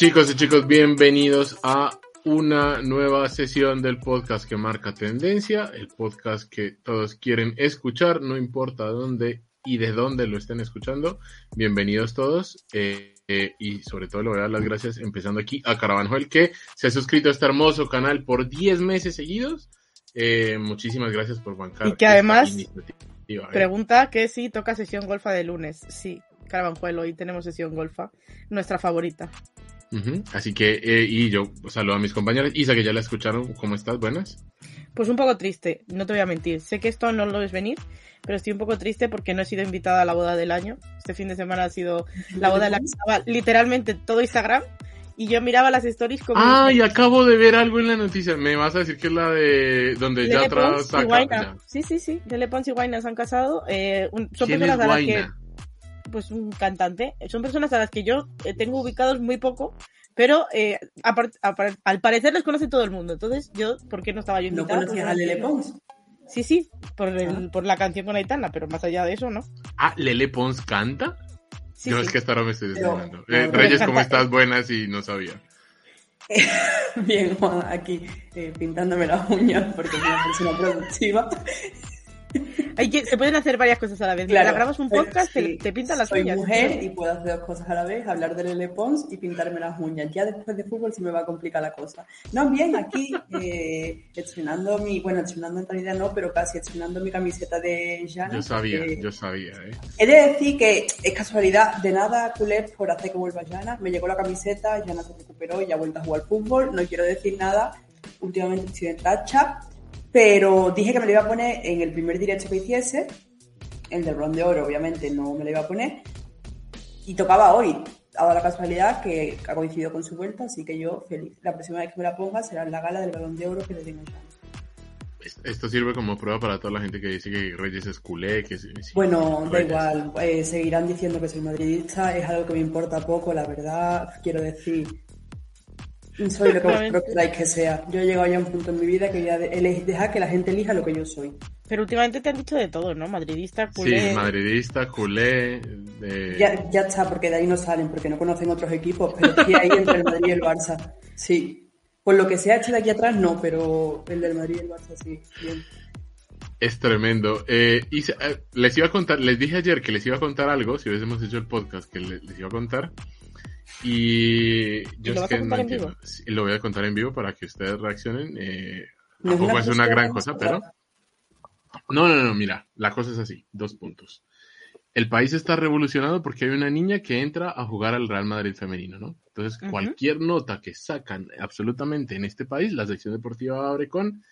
Chicos y chicos, bienvenidos a una nueva sesión del podcast que marca tendencia, el podcast que todos quieren escuchar, no importa dónde y de dónde lo estén escuchando. Bienvenidos todos eh, eh, y sobre todo le voy a dar las gracias empezando aquí a Caravanjuel que se ha suscrito a este hermoso canal por 10 meses seguidos. Eh, muchísimas gracias por bancar. Y que además pregunta que si toca sesión golfa de lunes. Sí, Caravanjuel, hoy tenemos sesión golfa, nuestra favorita. Así que, eh, y yo saludo a mis compañeros. Isa, que ya la escucharon, ¿cómo estás? ¿Buenas? Pues un poco triste, no te voy a mentir. Sé que esto no lo ves venir, pero estoy un poco triste porque no he sido invitada a la boda del año. Este fin de semana ha sido la boda de la que estaba literalmente todo Instagram. Y yo miraba las stories como... Ah, y acabo de ver algo en la noticia. Me vas a decir que es la de donde ya atrás saca... Sí, sí, sí. Lele Pons y Guayna se han casado. Eh, son personas a las que pues un cantante. Son personas a las que yo eh, tengo ubicados muy poco, pero eh, al parecer les conoce todo el mundo. Entonces, yo, ¿por qué no estaba yo invitada? ¿No conocías a Lele Pons? Sí, sí, por, el, ah. por la canción con Aitana, pero más allá de eso, ¿no? Ah, ¿Lele Pons canta? Sí, yo es que hasta ahora me estoy desayunando. Eh, Reyes, ¿cómo estás? Buenas y no sabía. Bien, Juan, aquí pintándome las uñas porque soy una persona productiva se pueden hacer varias cosas a la vez. Claro, grabamos un podcast, te, te pintan las soy uñas. Soy mujer y puedo hacer dos cosas a la vez, hablar de Lele Pons y pintarme las uñas. Ya después de fútbol se me va a complicar la cosa. No, bien, aquí eh, estrenando mi, bueno, estrenando en realidad no, pero casi estrenando mi camiseta de Jana. Yo sabía, yo sabía, ¿eh? He de decir que es casualidad, de nada, culé por hacer que vuelva Jana. Me llegó la camiseta, Jana se recuperó y ya ha vuelto a jugar fútbol. No quiero decir nada, últimamente estoy en racha pero dije que me lo iba a poner en el primer directo que hiciese, el del Ron de Oro, obviamente no me lo iba a poner, y tocaba hoy. Dado la casualidad que ha coincidido con su vuelta, así que yo feliz. La próxima vez que me la ponga será en la gala del Balón de Oro que le tengo esto sirve como prueba para toda la gente que dice que Reyes es culé, que Bueno, da igual, eh, seguirán diciendo que soy madridista, es algo que me importa poco, la verdad, quiero decir, soy lo que vosotros queráis que sea. Yo he llegado ya a un punto en mi vida que ya de, dejar que la gente elija lo que yo soy. Pero últimamente te han dicho de todo, ¿no? Madridista, culé. Sí, madridista, culé. Ya, ya está, porque de ahí no salen, porque no conocen otros equipos, pero sí ahí entre el Madrid y el Barça. Sí. Pues lo que se ha hecho de aquí atrás no, pero el del Madrid y el Barça sí. Bien. Es tremendo. Eh, y eh, les iba a contar, les dije ayer que les iba a contar algo, si hubiésemos hecho el podcast, que les iba a contar. Y yo es que no entiendo. Lo voy a contar en vivo para que ustedes reaccionen. Eh, tampoco es una gran cosa, pero. No, no, no, mira, la cosa es así: dos puntos. El país está revolucionado porque hay una niña que entra a jugar al Real Madrid femenino, ¿no? Entonces, cualquier nota que sacan absolutamente en este país, la sección deportiva abre con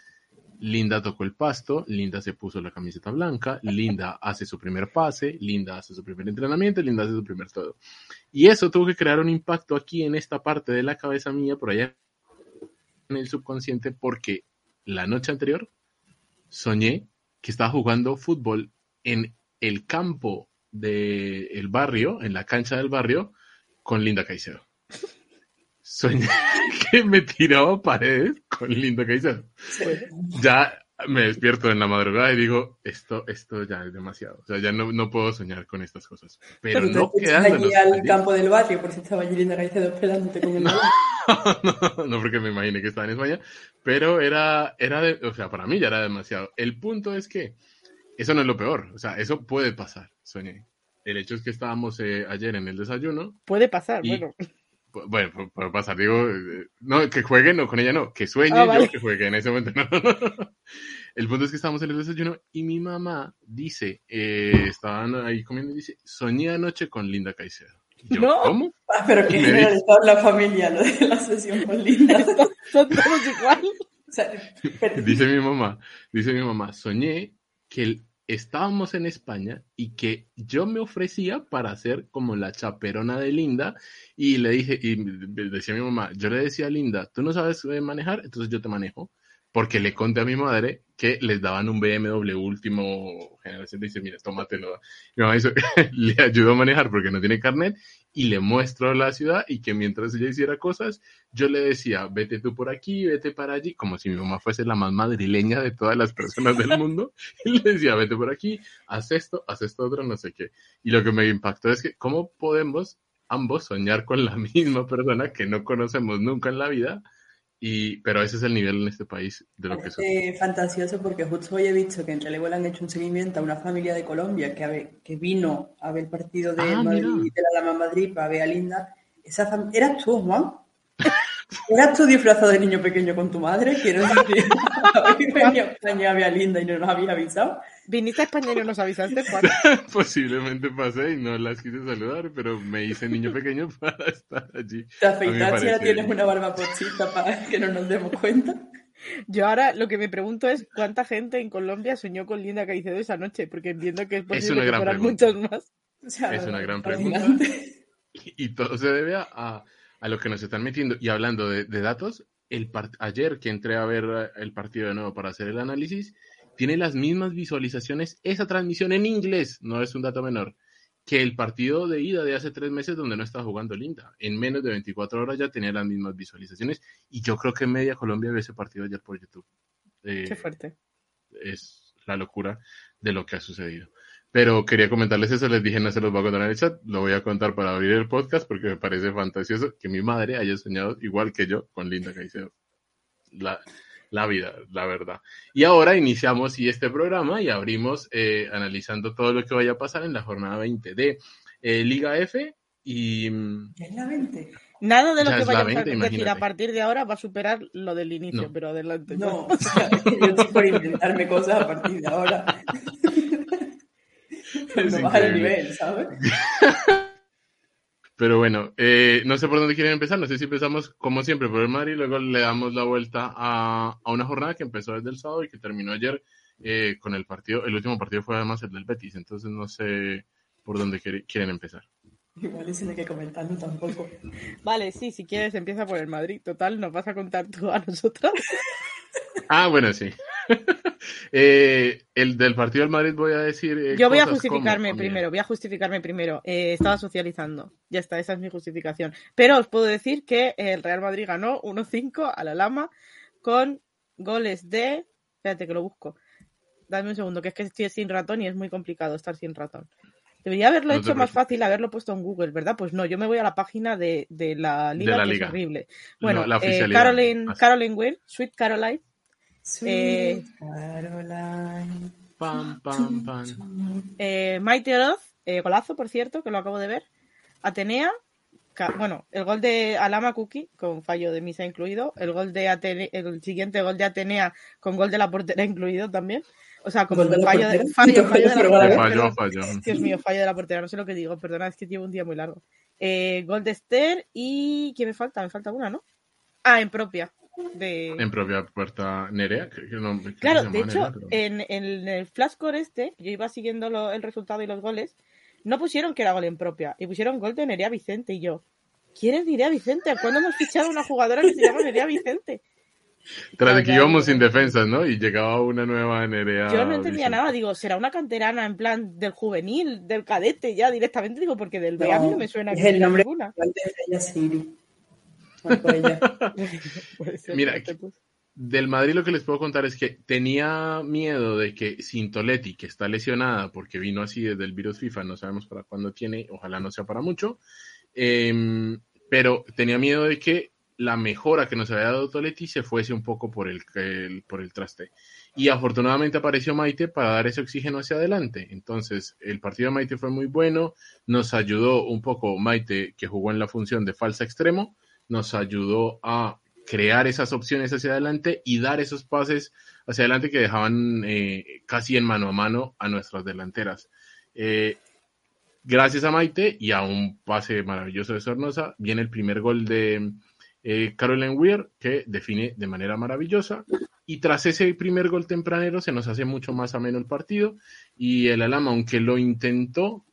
Linda tocó el pasto, Linda se puso la camiseta blanca, Linda hace su primer pase, Linda hace su primer entrenamiento, Linda hace su primer todo. Y eso tuvo que crear un impacto aquí en esta parte de la cabeza mía, por allá en el subconsciente, porque la noche anterior soñé que estaba jugando fútbol en el campo del barrio, en la cancha del barrio, con Linda Caicedo soñé que me tiraba paredes con Linda Caicedo. Ya me despierto en la madrugada y digo, esto, esto ya es demasiado. O sea, ya no, no puedo soñar con estas cosas. Pero, no quedándonos. al campo del barrio por si estaba allí Linda Caicedo esperándote con el no, no, no, porque me imaginé que estaba en España. Pero era, era de, o sea, para mí ya era demasiado. El punto es que eso no es lo peor. O sea, eso puede pasar, soñé. El hecho es que estábamos eh, ayer en el desayuno. Puede pasar, bueno. Bueno, puede pasar, digo, eh, no, que jueguen, no, con ella no, que sueñe ah, yo que juegue en ese momento. No, El punto es que estábamos en el desayuno y mi mamá dice, eh, estaban ahí comiendo y dice, soñé anoche con Linda Caicedo. Yo, ¿No? ¿Cómo? Ah, pero que de toda la familia, lo de la sesión con Linda. Son todos igual. dice mi mamá, dice mi mamá, soñé que el estábamos en España y que yo me ofrecía para ser como la chaperona de Linda y le dije, y decía a mi mamá, yo le decía a Linda, tú no sabes eh, manejar, entonces yo te manejo porque le conté a mi madre que les daban un BMW último generación. Dice, mira, tómatelo. Mi mamá le ayudó a manejar porque no tiene carnet y le muestro la ciudad y que mientras ella hiciera cosas, yo le decía, vete tú por aquí, vete para allí, como si mi mamá fuese la más madrileña de todas las personas del mundo. Y le decía, vete por aquí, haz esto, haz esto otro, no sé qué. Y lo que me impactó es que, ¿cómo podemos ambos soñar con la misma persona que no conocemos nunca en la vida y, pero ese es el nivel en este país de lo que es. fantasioso porque justo hoy he visto que en Relevo le han hecho un seguimiento a una familia de Colombia que, que vino a ver el partido de ah, Madrid, de la Lama Madrid para ver a Linda. Esa ¿Eras tú, Juan? ¿Eras tú disfrazado de niño pequeño con tu madre? Quiero decir, habéis venido a España a ver a Linda y no nos había avisado. ¿Viniste a España y no nos avisaste, Juan? Posiblemente pasé y no las quise saludar, pero me hice niño pequeño para estar allí. ¿Te afeitaste y ahora tienes una barba pochita para que no nos demos cuenta? Yo ahora lo que me pregunto es cuánta gente en Colombia soñó con Linda Caicedo esa noche, porque entiendo que es posible que fueran muchos más. es una gran pregunta. Y todo se debe a, a, lo que nos están metiendo. Y hablando de, de datos, el ayer que entré a ver el partido de nuevo para hacer el análisis, tiene las mismas visualizaciones esa transmisión en inglés, no es un dato menor, que el partido de ida de hace tres meses donde no estaba jugando Linda. En menos de 24 horas ya tenía las mismas visualizaciones y yo creo que media Colombia ve ese partido ayer por YouTube. Eh, Qué fuerte. Es la locura de lo que ha sucedido. Pero quería comentarles eso, les dije no se los voy a contar en el chat, lo voy a contar para abrir el podcast porque me parece fantasioso que mi madre haya soñado igual que yo con Linda Caicedo. La, la vida, la verdad. Y ahora iniciamos y este programa y abrimos eh, analizando todo lo que vaya a pasar en la jornada 20 de eh, Liga F y... Mm, es la 20. Nada de lo que vaya a decir a partir de ahora va a superar lo del inicio, pero adelante. No, o sea, yo estoy por inventarme cosas a partir de ahora. pero no bajar el nivel, ¿sabes? Pero bueno, eh, no sé por dónde quieren empezar. No sé si empezamos como siempre por el Madrid y luego le damos la vuelta a, a una jornada que empezó desde el sábado y que terminó ayer eh, con el partido. El último partido fue además el del Betis, entonces no sé por dónde quieren empezar. Igual es que comentarlo tampoco. Vale, sí, si quieres empieza por el Madrid. Total, nos vas a contar tú a nosotros. ah, bueno, sí. Eh, el del partido del Madrid voy a decir. Eh, Yo voy a justificarme primero, voy a justificarme primero. Eh, estaba socializando. Ya está, esa es mi justificación. Pero os puedo decir que el Real Madrid ganó 1-5 a la Lama con goles de. Espérate que lo busco. Dame un segundo, que es que estoy sin ratón y es muy complicado estar sin ratón. Debería haberlo hecho más fácil, haberlo puesto en Google, ¿verdad? Pues no, yo me voy a la página de, la liga, que es horrible. Bueno, Caroline, Caroline Will, Sweet Caroline, eh, Caroline. Pam, pam, pam. Eh, Maite Oroz, eh, golazo, por cierto, que lo acabo de ver. Atenea, bueno, el gol de Alama Cookie, con fallo de misa incluido. El gol de Atenea, el siguiente gol de Atenea, con gol de la portera incluido también. O sea, como fallo, de, fallo, fallo, de la portera. Fallo, Dios mío, fallo de la portera, no sé lo que digo, perdona, es que llevo un día muy largo. Eh, gol de Esther y. ¿Quién me falta? Me falta una, ¿no? Ah, en propia. En propia puerta Nerea. claro, de hecho, en, el flashcore este, yo iba siguiendo el resultado y los goles, no pusieron que era gol en propia, y pusieron gol de Nerea Vicente, y yo, ¿quién es Nerea Vicente? ¿Cuándo hemos fichado una jugadora que se llama Nerea Vicente? Tras de que íbamos sin defensas, ¿no? Y llegaba una nueva Nerea. Yo no entendía nada, digo, será una canterana en plan del juvenil, del cadete, ya directamente, digo, porque del B a mí no me suena. Es el nombre Mira, del Madrid lo que les puedo contar es que tenía miedo de que Sintoletti, que está lesionada porque vino así desde el virus FIFA, no sabemos para cuándo tiene, ojalá no sea para mucho, em, pero tenía miedo de que la mejora que nos había dado Toletti se fuese un poco por el, por el traste. Y afortunadamente apareció Maite para dar ese oxígeno hacia adelante. Entonces, el partido de Maite fue muy bueno, nos ayudó un poco Maite, que jugó en la función de falsa extremo, nos ayudó a crear esas opciones hacia adelante y dar esos pases hacia adelante que dejaban eh, casi en mano a mano a nuestras delanteras. Eh, gracias a Maite y a un pase maravilloso de Sornosa, viene el primer gol de eh, Caroline Weir, que define de manera maravillosa. Y tras ese primer gol tempranero se nos hace mucho más ameno el partido. Y el Alama, aunque lo intentó,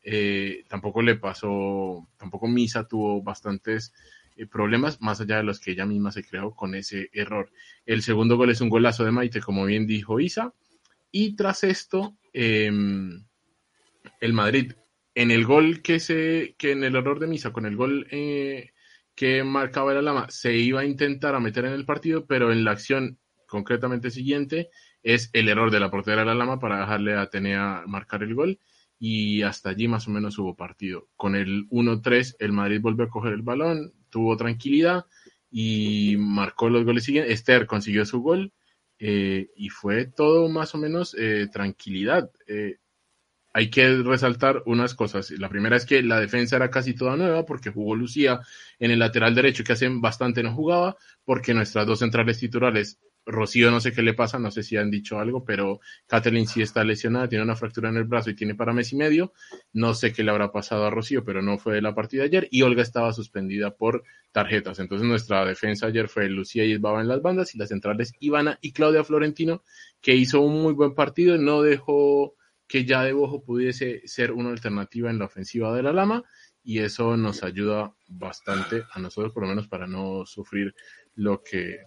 tampoco le pasó, tampoco Misa tuvo bastantes eh, problemas más allá de los que ella misma se creó con ese error. El segundo gol es un golazo de Maite, como bien dijo Isa. Y tras esto, em, el Madrid, en el gol que se, que en el error de Misa, con el gol eh, que marcaba el Alama, se iba a intentar a meter en el partido, pero en la acción concretamente siguiente es el error de la portera del Alama para dejarle a Atenea marcar el gol y hasta allí más o menos hubo partido. Con el 1-3 el Madrid volvió a coger el balón, tuvo tranquilidad y marcó los goles siguientes. Esther consiguió su gol eh, y fue todo más o menos eh, tranquilidad. Eh, hay que resaltar unas cosas. La primera es que la defensa era casi toda nueva porque jugó Lucía en el lateral derecho que hace bastante no jugaba porque nuestras dos centrales titulares Rocío no sé qué le pasa, no sé si han dicho algo, pero Kathleen sí está lesionada, tiene una fractura en el brazo y tiene para mes y medio. No sé qué le habrá pasado a Rocío, pero no fue de la partida ayer. Y Olga estaba suspendida por tarjetas. Entonces nuestra defensa ayer fue Lucía y Isbaba en las bandas y las centrales Ivana y Claudia Florentino, que hizo un muy buen partido, no dejó que ya de Bojo pudiese ser una alternativa en la ofensiva de la Lama y eso nos ayuda bastante a nosotros por lo menos para no sufrir lo que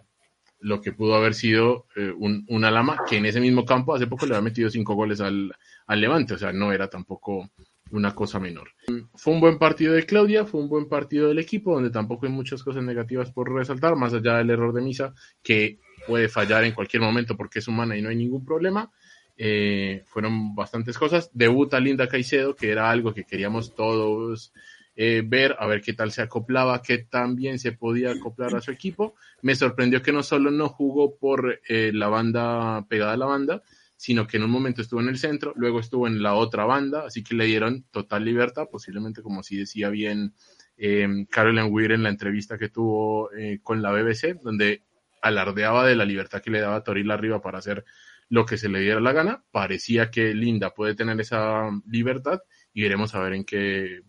lo que pudo haber sido eh, un, una lama que en ese mismo campo hace poco le había metido cinco goles al, al Levante, o sea, no era tampoco una cosa menor. Fue un buen partido de Claudia, fue un buen partido del equipo, donde tampoco hay muchas cosas negativas por resaltar, más allá del error de Misa, que puede fallar en cualquier momento porque es humana y no hay ningún problema. Eh, fueron bastantes cosas. Debuta Linda Caicedo, que era algo que queríamos todos eh, ver, a ver qué tal se acoplaba, qué tan bien se podía acoplar a su equipo. Me sorprendió que no solo no jugó por eh, la banda pegada a la banda, sino que en un momento estuvo en el centro, luego estuvo en la otra banda, así que le dieron total libertad, posiblemente como si decía bien eh, Carolyn Weir en la entrevista que tuvo eh, con la BBC, donde alardeaba de la libertad que le daba Toril arriba para hacer lo que se le diera la gana. Parecía que Linda puede tener esa libertad y veremos a ver en qué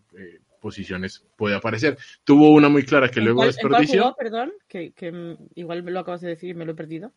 posiciones puede aparecer. Tuvo una muy clara que luego desperdició. perdón? Que, igual me lo acabas de decir y me lo he perdido.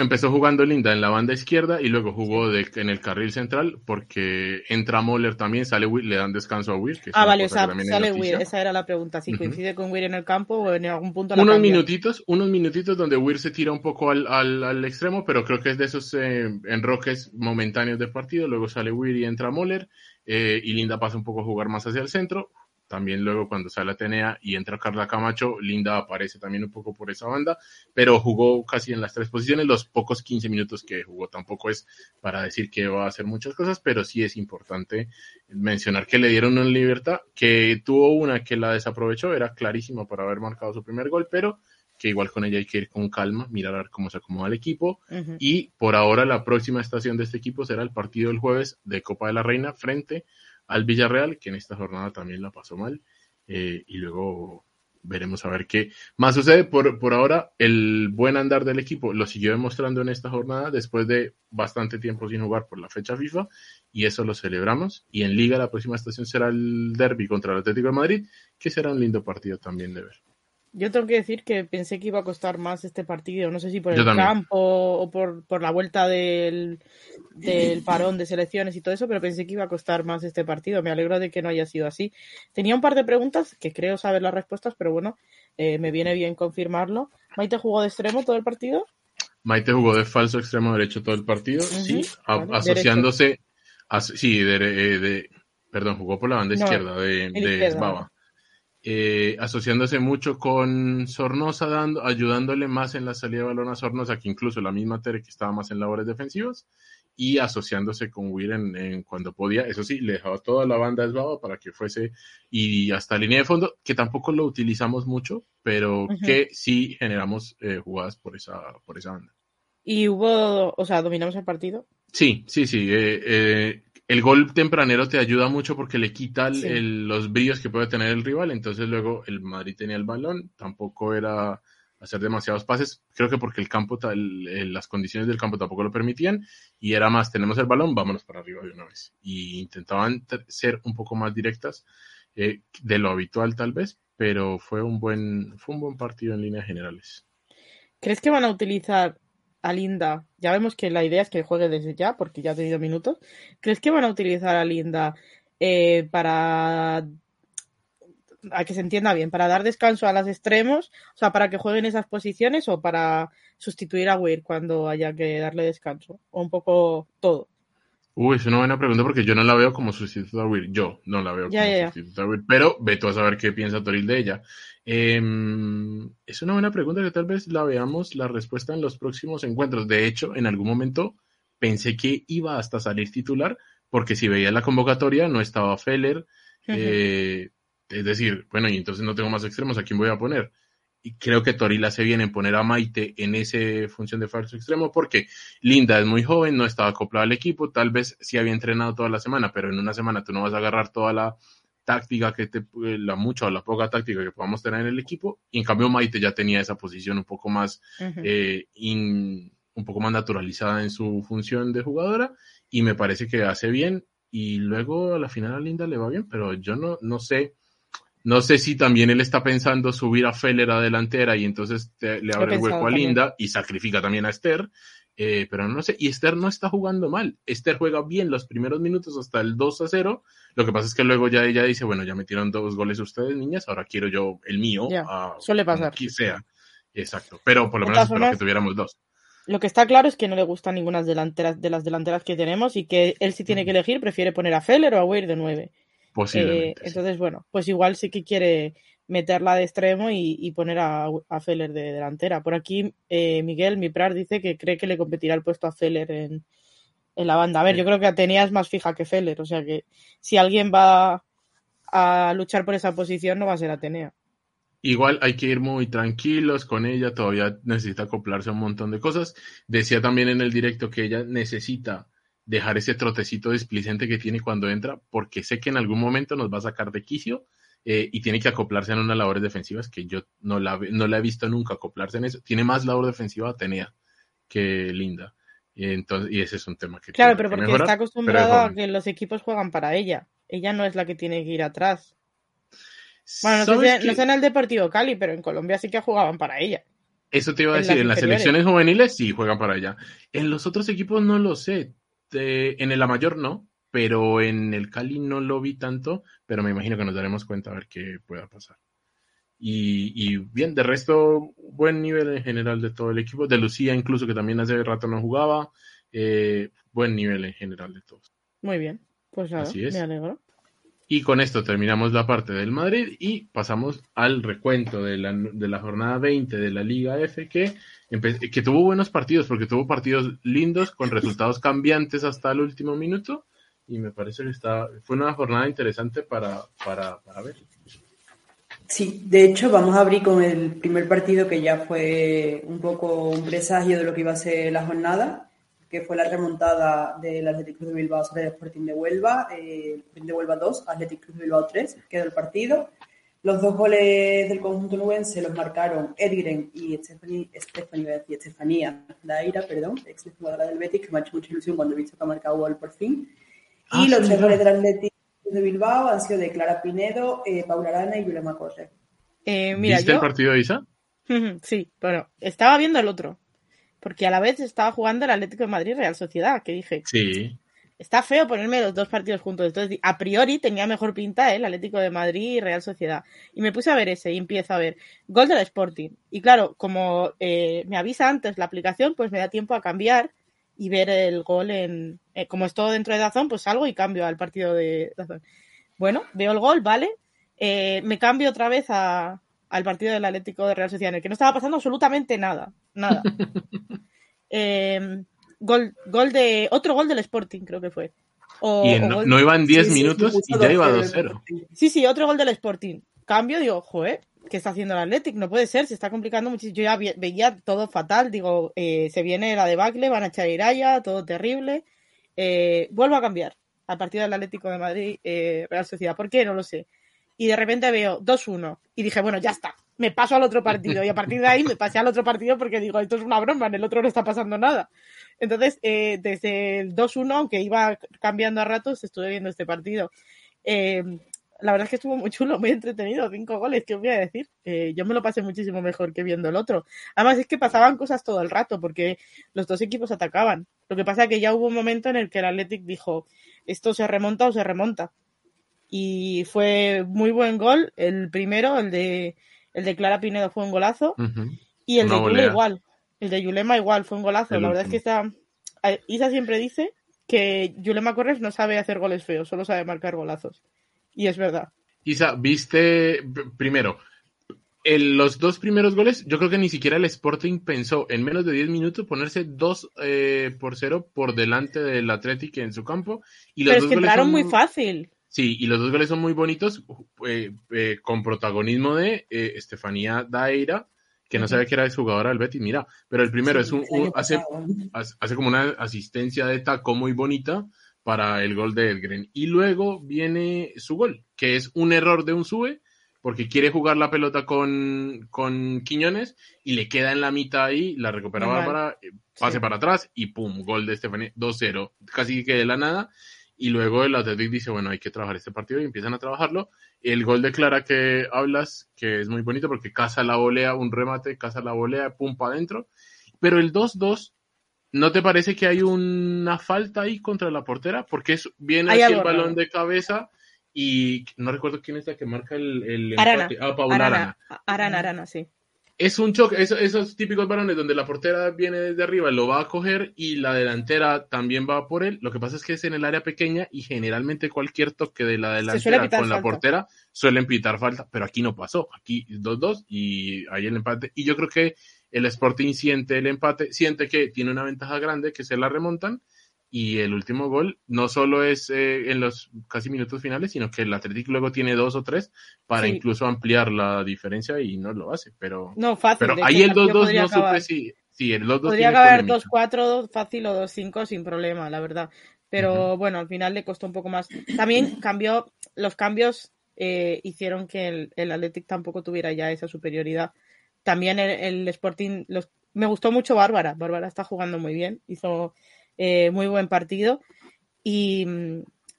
empezó jugando Linda en la banda izquierda y luego jugó en el carril central porque entra Moller también, sale Will, le dan descanso a Will. ah, vale, o sea, sale Will, esa era la pregunta, si coincide con Will en el campo o en algún punto Unos minutitos, unos minutitos donde Will se tira un poco al, al, extremo, pero creo que es de esos eh, enroques momentáneos de partido, luego sale Will y entra Moller eh, y Linda pasa un poco a jugar más hacia el centro. También luego cuando sale Atenea y entra Carla Camacho, Linda aparece también un poco por esa banda, pero jugó casi en las tres posiciones. Los pocos 15 minutos que jugó tampoco es para decir que va a hacer muchas cosas, pero sí es importante mencionar que le dieron una libertad, que tuvo una que la desaprovechó, era clarísimo para haber marcado su primer gol, pero que igual con ella hay que ir con calma, mirar a ver cómo se acomoda el equipo. Y por ahora la próxima estación de este equipo será el partido del jueves de Copa de la Reina frente al Villarreal, que en esta jornada también la pasó mal. Eh, y luego veremos a ver qué más sucede. Por, por ahora, el buen andar del equipo lo siguió demostrando en esta jornada después de bastante tiempo sin jugar por la fecha FIFA y eso lo celebramos. Y en Liga la próxima estación será el derby contra el Atlético de Madrid, que será un lindo partido también de ver. Yo tengo que decir que pensé que iba a costar más este partido, no sé si por el campo o por, por la vuelta del, del, parón de selecciones y todo eso, pero pensé que iba a costar más este partido. Me alegro de que no haya sido así. Tenía un par de preguntas que creo saber las respuestas, pero bueno, eh, me viene bien confirmarlo. ¿Maite jugó de extremo todo el partido? Maite jugó de falso extremo derecho todo el partido, sí, asociándose, sí, de, de, perdón, jugó por la banda izquierda de, de eh, asociándose mucho con Sornosa, dando, ayudándole más en la salida de balón a Sornosa, que incluso la misma Tere que estaba más en labores defensivas, y asociándose con Weir en, cuando podía. Eso sí, le dejaba toda la banda esbaba para que fuese y hasta línea de fondo, que tampoco lo utilizamos mucho, pero que sí generamos eh, jugadas por esa, por esa banda. ¿Y hubo, o sea, dominamos el partido? Sí, sí, sí. Eh, el gol tempranero te ayuda mucho porque le quita los brillos que puede tener el rival. Entonces luego el Madrid tenía el balón, tampoco era hacer demasiados pases, creo que porque el campo, las condiciones del campo tampoco lo permitían y era más, tenemos el balón, vámonos para arriba de una vez. Y intentaban ser un poco más directas eh, de lo habitual tal vez, pero fue un buen, fue un buen partido en líneas generales. ¿Crees que van a utilizar a Linda, ya vemos que la idea es que juegue desde ya, porque ya ha tenido minutos. ¿Crees que van a utilizar a Linda eh, para a que se entienda bien, para dar descanso a los extremos, o sea, para que jueguen esas posiciones o para sustituir a Weir cuando haya que darle descanso, o un poco todo. Uy, es una buena pregunta porque yo no la veo como sustituto a Weir, yo no la veo como sustituto a Weir, pero ve tú a saber qué piensa Toril de ella. Em, es una buena pregunta que tal vez la veamos la respuesta en los próximos encuentros. De hecho, en algún momento pensé que iba hasta salir titular, porque si veía la convocatoria no estaba Feller, eh, es decir, bueno, y entonces no tengo más extremos, ¿a quién voy a poner? Y creo que Toril hace bien en poner a Maite en esa función de falso extremo porque Linda es muy joven, no estaba acoplada al equipo, tal vez sí había entrenado toda la semana, pero en una semana tú no vas a agarrar toda la táctica que te, eh, la mucha o la poca táctica que podamos tener en el equipo, y en cambio Maite ya tenía esa posición un poco más, eh, un poco más naturalizada en su función de jugadora, y me parece que hace bien, y luego a la final a Linda le va bien, pero yo no, no sé, no sé si también él está pensando subir a Feller a delantera y entonces le abre el hueco a Linda y sacrifica también a Esther. Eh, pero no sé, y Esther no está jugando mal. Esther juega bien los primeros minutos hasta el 2 a 0. Lo que pasa es que luego ya ella dice, bueno, ya metieron dos goles ustedes, niñas, ahora quiero yo el mío. suele pasar. sea. Exacto, pero por lo menos espero que tuviéramos dos. Lo que está claro es que no le gustan ninguna delanteras, de las delanteras que tenemos y que él si tiene que elegir prefiere poner a Feller o a Weir de 9. Posiblemente. Eh, entonces, bueno, pues igual sí que quiere meterla de extremo y, poner a, Feller de delantera. Por aquí, eh, Miguel Miprar dice que cree que le competirá el puesto a Feller en, la banda. A ver, yo creo que Atenea es más fija que Feller, o sea que si alguien va a luchar por esa posición no va a ser Atenea. Igual hay que ir muy tranquilos con ella, todavía necesita acoplarse a un montón de cosas. Decía también en el directo que ella necesita dejar ese trotecito displicente que tiene cuando entra, porque sé que en algún momento nos va a sacar de quicio eh, y tiene que acoplarse en unas labores defensivas que yo no la, no la he visto nunca acoplarse en eso. Tiene más labor defensiva Atenea que Linda. Y, entonces, y ese es un tema que... Claro, pero porque está acostumbrado a que los equipos juegan para ella. Ella no es la que tiene que ir atrás. Bueno, no sé, no sé, en el Deportivo Cali, pero en Colombia sí que jugaban para ella. Eso te iba a decir, en las selecciones juveniles sí juegan para ella. En los otros equipos no lo sé. En el mayor no, pero en el Cali no lo vi tanto, pero me imagino que nos daremos cuenta a ver qué pueda pasar. Y, bien, de resto, buen nivel en general de todo el equipo. De Lucía, incluso, que también hace rato no jugaba. Eh, buen nivel en general de todos. Muy bien, pues nada, Así es. me alegro. Y con esto terminamos la parte del Madrid y pasamos al recuento de la, de la jornada 20 de la Liga F que, que tuvo buenos partidos porque tuvo partidos lindos con resultados cambiantes hasta el último minuto y me parece que está, fue una jornada interesante para, para, para ver. Sí, de hecho vamos a abrir con el primer partido que ya fue un poco un presagio de lo que iba a ser la jornada, que fue la remontada del Athletic Club de Bilbao sobre el Sporting de Huelva, eh, Sporting de Huelva 2, Athletic Club de Bilbao 3, quedó el partido. Los dos goles del conjunto nubense los marcaron Edgren y Estefanía, Estefanía Daira, perdón, ex jugadora del Betis, que me ha hecho mucha ilusión cuando he visto que ha marcado gol por fin. Y ah, los errores del Atlético de Bilbao han sido de Clara Pinedo, eh, Paula Arana y Yulema Corre. Eh, mira, ¿Viste el partido, Isa? sí, bueno, estaba viendo el otro. Porque a la vez estaba jugando el Atlético de Madrid Real Sociedad, que dije. Sí. Está feo ponerme los dos partidos juntos. Entonces, a priori tenía mejor pinta ¿eh? el Atlético de Madrid y Real Sociedad. Y me puse a ver ese y empiezo a ver gol del Sporting. Y claro, como eh, me avisa antes la aplicación, pues me da tiempo a cambiar y ver el gol en. Eh, como es todo dentro de Dazón, pues salgo y cambio al partido de Dazón. Bueno, veo el gol, ¿vale? Eh, me cambio otra vez a, al partido del Atlético de Real Sociedad, en el que no estaba pasando absolutamente nada. Nada. Em, gol, gol de. Otro gol del Sporting, creo que fue. y no, iban 10 minutos y ya iba 2-0. Sí, sí, otro gol del Sporting. Cambio, digo, joder, ¿qué está haciendo el Athletic? No puede ser, se está complicando muchísimo. Yo ya veía todo fatal, digo, eh, se viene la debacle, van a echar Iraya, todo terrible. Eh, vuelvo a cambiar al partido del Atlético de Madrid, eh, Real Sociedad. ¿Por qué? No lo sé. Y de repente veo 2-1 y dije, bueno, ya está, me paso al otro partido. Y a partir de ahí me pasé al otro partido porque digo, esto es una broma, en el otro no está pasando nada. Entonces, desde el 2-1, aunque iba cambiando a ratos, estuve viendo este partido. Eh, la verdad es que estuvo muy chulo, muy entretenido, cinco goles, ¿qué os voy a decir? Eh, yo me lo pasé muchísimo mejor que viendo el otro. Además es que pasaban cosas todo el rato, porque los dos equipos atacaban. Lo que pasa es que ya hubo un momento en el que el Athletic dijo, esto se remonta o se remonta. Y fue muy buen gol, el primero, el de, el de Clara Pinedo fue un golazo, y el de Yulema igual, el de Yulema igual, fue un golazo. la verdad es que está... Isa siempre dice que Yulema Corres no sabe hacer goles feos, solo sabe marcar golazos. Y es verdad. Isa, viste, primero, los dos primeros goles, yo creo que ni siquiera el Sporting pensó en menos de 10 minutos ponerse 2 eh, por 0 por delante del Atlético en su campo. Y los Pero es que entraron muy fácil. Sí, y los dos goles son muy bonitos, eh, eh, con protagonismo de Estefanía Daira, que no sabía que era jugadora del Betis, mira, pero el primero es un, hace, hace como una asistencia de taco muy bonita para el gol de Elgren. Y luego viene su gol, que es un error de un sube, porque quiere jugar la pelota con, con Quiñones y le queda en la mitad ahí, la recupera Bárbara, eh, pase para atrás y pum, gol de Estefanía, 2-0, casi que de la nada. Y luego el Atlético dice, bueno, hay que trabajar este partido y empiezan a trabajarlo. El gol de Clara que hablas, que es muy bonito porque casa la volea, un remate, casa la volea, pum, para adentro. Pero el 2-2, ¿no te parece que hay una falta ahí contra la portera? Porque es, viene aquí el balón de cabeza y no recuerdo quién es la que marca el, el Arana. Ah, Arana. Arana. Arana, sí es un choque, esos típicos balones donde la portera viene desde arriba, lo va a coger y la delantera también va por él. Lo que pasa es que es en el área pequeña y generalmente cualquier toque de la delantera con la portera suelen pitar falta, pero aquí no pasó. Aquí 2-2 y ahí el empate. Y yo creo que el Sporting siente el empate, siente que tiene una ventaja grande, que se la remontan y el último gol no solo es eh, en los casi minutos finales, sino que el Atlético luego tiene dos o tres para incluso ampliar la diferencia y no lo hace. Pero, no, fácil, pero ahí el 2-2 no supe si, el 2-2 Podría acabar 2-4 fácil o 2-5 sin problema, la verdad. Pero bueno, al final le costó un poco más. También cambió, los cambios eh, hicieron que el, el Athletic tampoco tuviera ya esa superioridad. También el, el Sporting, los, me gustó mucho Bárbara. Bárbara está jugando muy bien. Hizo eh, muy buen partido. Y,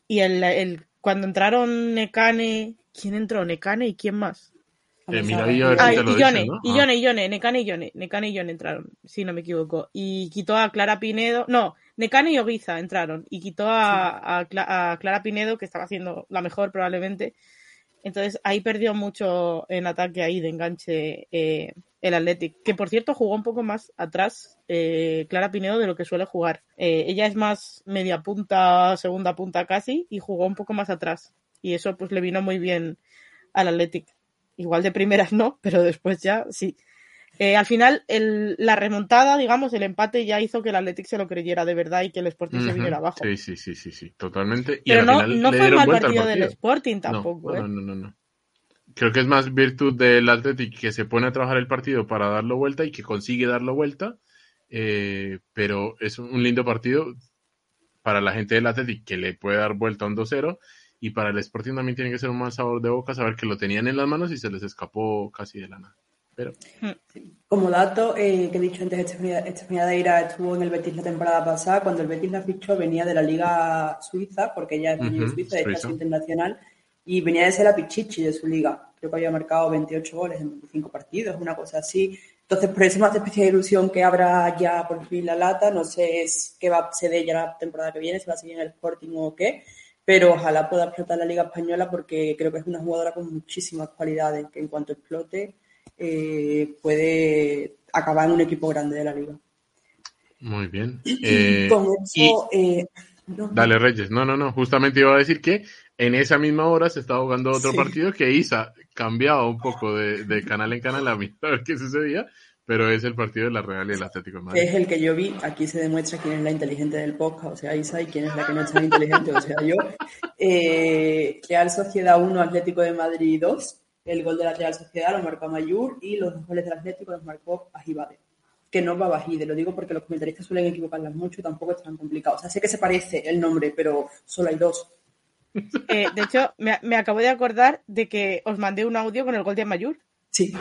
y el, el, cuando entraron Necane, ¿quién entró? Necane y quién más? Eh, y Yone, y Yone, y Yone, Necane y Yone, Necane y Yone entraron, si no me equivoco. Y quitó a Clara Pinedo, no, Necane y Oguiza entraron, y quitó a, a, a, Clara Pinedo, que estaba haciendo la mejor probablemente. Entonces ahí perdió mucho en ataque ahí de enganche eh, el Athletic, que por cierto jugó un poco más atrás eh, Clara Pinedo de lo que suele jugar. Eh, ella es más media punta, segunda punta casi, y jugó un poco más atrás. Y eso pues le vino muy bien al Athletic. Igual de primeras no, pero después ya sí. Eh, al final, el, la remontada, digamos, el empate ya hizo que el Athletic se lo creyera de verdad y que el Sporting se viniera abajo. Sí, sí, sí, sí, sí, totalmente. Y pero no, no fue mal partido, del Sporting tampoco. no, no, no, no creo que es más virtud del Athletic que se pone a trabajar el partido para darlo vuelta y que consigue darlo vuelta. Eh, pero es un lindo partido para la gente del Athletic que le puede dar vuelta a un 2-0 y para el Sporting también tiene que ser un mal sabor de boca saber que lo tenían en las manos y se les escapó casi de la nada. Pero... Como dato eh, que he dicho antes, Estefanía estuvo en el Betis la temporada pasada. Cuando el Betis la fichó venía de la Liga Suiza, porque ella es uh Suiza, de clase internacional y venía de ser la pichichi de su liga. Creo que había marcado 28 goles en 25 partidos, una cosa así. Entonces, por eso me hace especial ilusión que abra ya por fin la lata. No sé qué va a ser ya la temporada que viene, si va a seguir en el Sporting o qué, pero ojalá pueda explotar la Liga Española porque creo que es una jugadora con muchísimas cualidades que en cuanto explote eh, puede acabar en un equipo grande de la Liga. Muy bien. Eh, eh, Dale, Reyes. No, no, no. Justamente iba a decir que en esa misma hora se estaba jugando otro partido que Isa cambiaba un poco de, canal en canal a ver qué sucedía, pero es el partido de la Real y el Atlético de Madrid. Es el que yo vi, aquí se demuestra quién es la inteligente del podcast, o sea, Isa, y quién es la que no es tan inteligente, o sea, yo. Eh, Real Sociedad 1, Atlético de Madrid 2, el gol de la Real Sociedad lo marcó a Mayur y los dos goles del Atlético los marcó a Jibade que no va a Bajide, lo digo porque los comentaristas suelen equivocarlas mucho y tampoco es tan complicado. O sea, sé que se parece el nombre, pero solo hay dos. Eh, de hecho, me, acabo de acordar de que os mandé un audio con el gol de Mayur. Sí.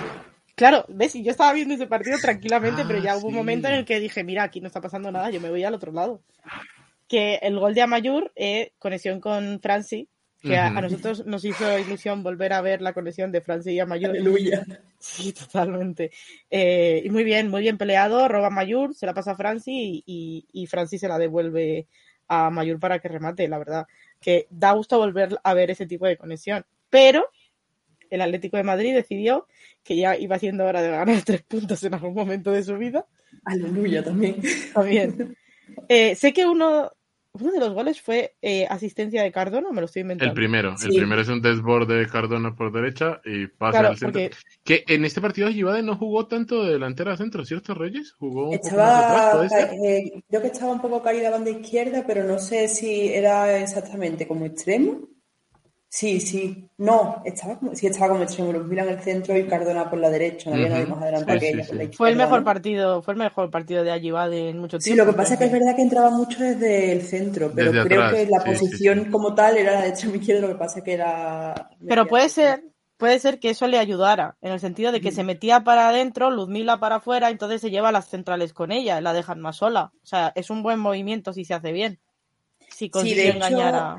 Claro, ves, y yo estaba viendo ese partido tranquilamente, pero ya hubo un momento en el que dije, mira, aquí no está pasando nada, yo me voy al otro lado. Que el gol de Amayur, eh, conexión con Franci, que a, nosotros nos hizo ilusión volver a ver la conexión de Franci y Amayur. Aleluya. Sí, totalmente. Eh, y muy bien, muy bien peleado, roba a Mayur, se la pasa a Franci y, y, Franci se la devuelve a Mayur para que remate, la verdad que da gusto volver a ver ese tipo de conexión. Pero el Atlético de Madrid decidió que ya iba siendo hora de ganar tres puntos en algún momento de su vida. Aleluya también. También. Eh, sé que uno uno de los goles fue eh, asistencia de Cardona, me lo estoy inventando. El primero, el primero es un desborde de Cardona por derecha y pasa al centro. Que en este partido Givade no jugó tanto de delantera a centro, ¿cierto, Reyes? Jugó un estaba, poco más atrás, eh, creo que estaba un poco caída banda izquierda, pero no sé si era exactamente como extremo Sí, sí. No, estaba como, sí estaba como extremo. Mira en el centro y Cardona por la derecha. No había nadie más adelante que ella. fue el mejor partido, fue el mejor partido de Ayibade en mucho tiempo. Sí, lo que pasa es que es verdad que entraba mucho desde el centro, pero creo que la posición como tal era la de extremo izquierdo, lo que pasa es que era. Pero puede ser, puede ser que eso le ayudara, en el sentido de que se metía para adentro, Luzmila para afuera, entonces se lleva las centrales con ella, la dejan más sola. O sea, es un buen movimiento si se hace bien. Si consigue engañar a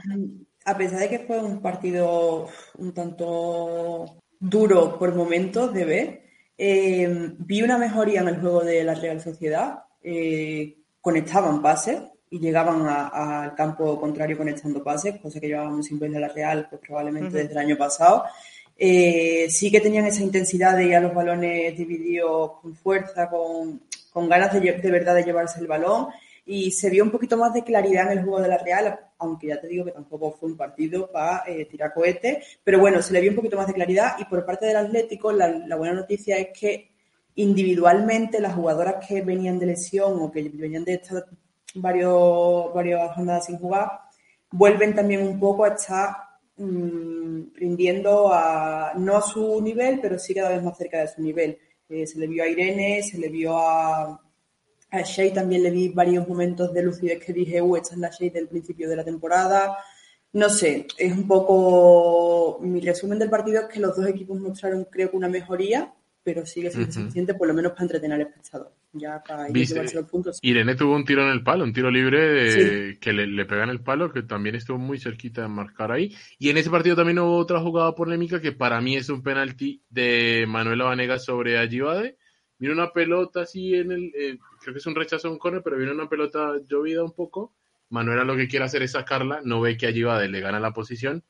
a pesar de que fue un partido un tanto duro por momentos de ver, eh, vi una mejoría en el juego de la Real Sociedad. Eh, conectaban pases y llegaban al campo contrario conectando pases, cosa que llevábamos sin ver de la Real pues, probablemente desde el año pasado. Eh, sí que tenían esa intensidad de ir a los balones divididos con fuerza, con, ganas de, de verdad de llevarse el balón y se vio un poquito más de claridad en el juego de la Real, aunque ya te digo que tampoco fue un partido para eh, tirar cohetes, pero bueno, se le vio un poquito más de claridad y por parte del Atlético la, buena noticia es que individualmente las jugadoras que venían de lesión o que venían de estar varios, varias jornadas sin jugar, vuelven también un poco a estar mm, rindiendo a, no a su nivel, pero sí cada vez más cerca de su nivel. Eh, se le vio a Irene, se le vio a, a Shea también le vi varios momentos de lucidez que dije, uh, esta es la Shea del principio de la temporada. No sé, es un poco. Mi resumen del partido es que los dos equipos mostraron, creo que una mejoría, pero sigue siendo suficiente, por lo menos para entretener al espectador. Ya para llevarse los puntos. Irene tuvo un tiro en el palo, un tiro libre que le, le pega en el palo, que también estuvo muy cerquita de marcar ahí. Y en ese partido también hubo otra jugada polémica que para mí es un penalti de Manuela Vanegas sobre Ayibade viene una pelota así en el, eh, creo que es un rechazo a un corner, pero viene una pelota llovida un poco. Manuela lo que quiere hacer es sacarla, no ve que allí va de le gana la posición,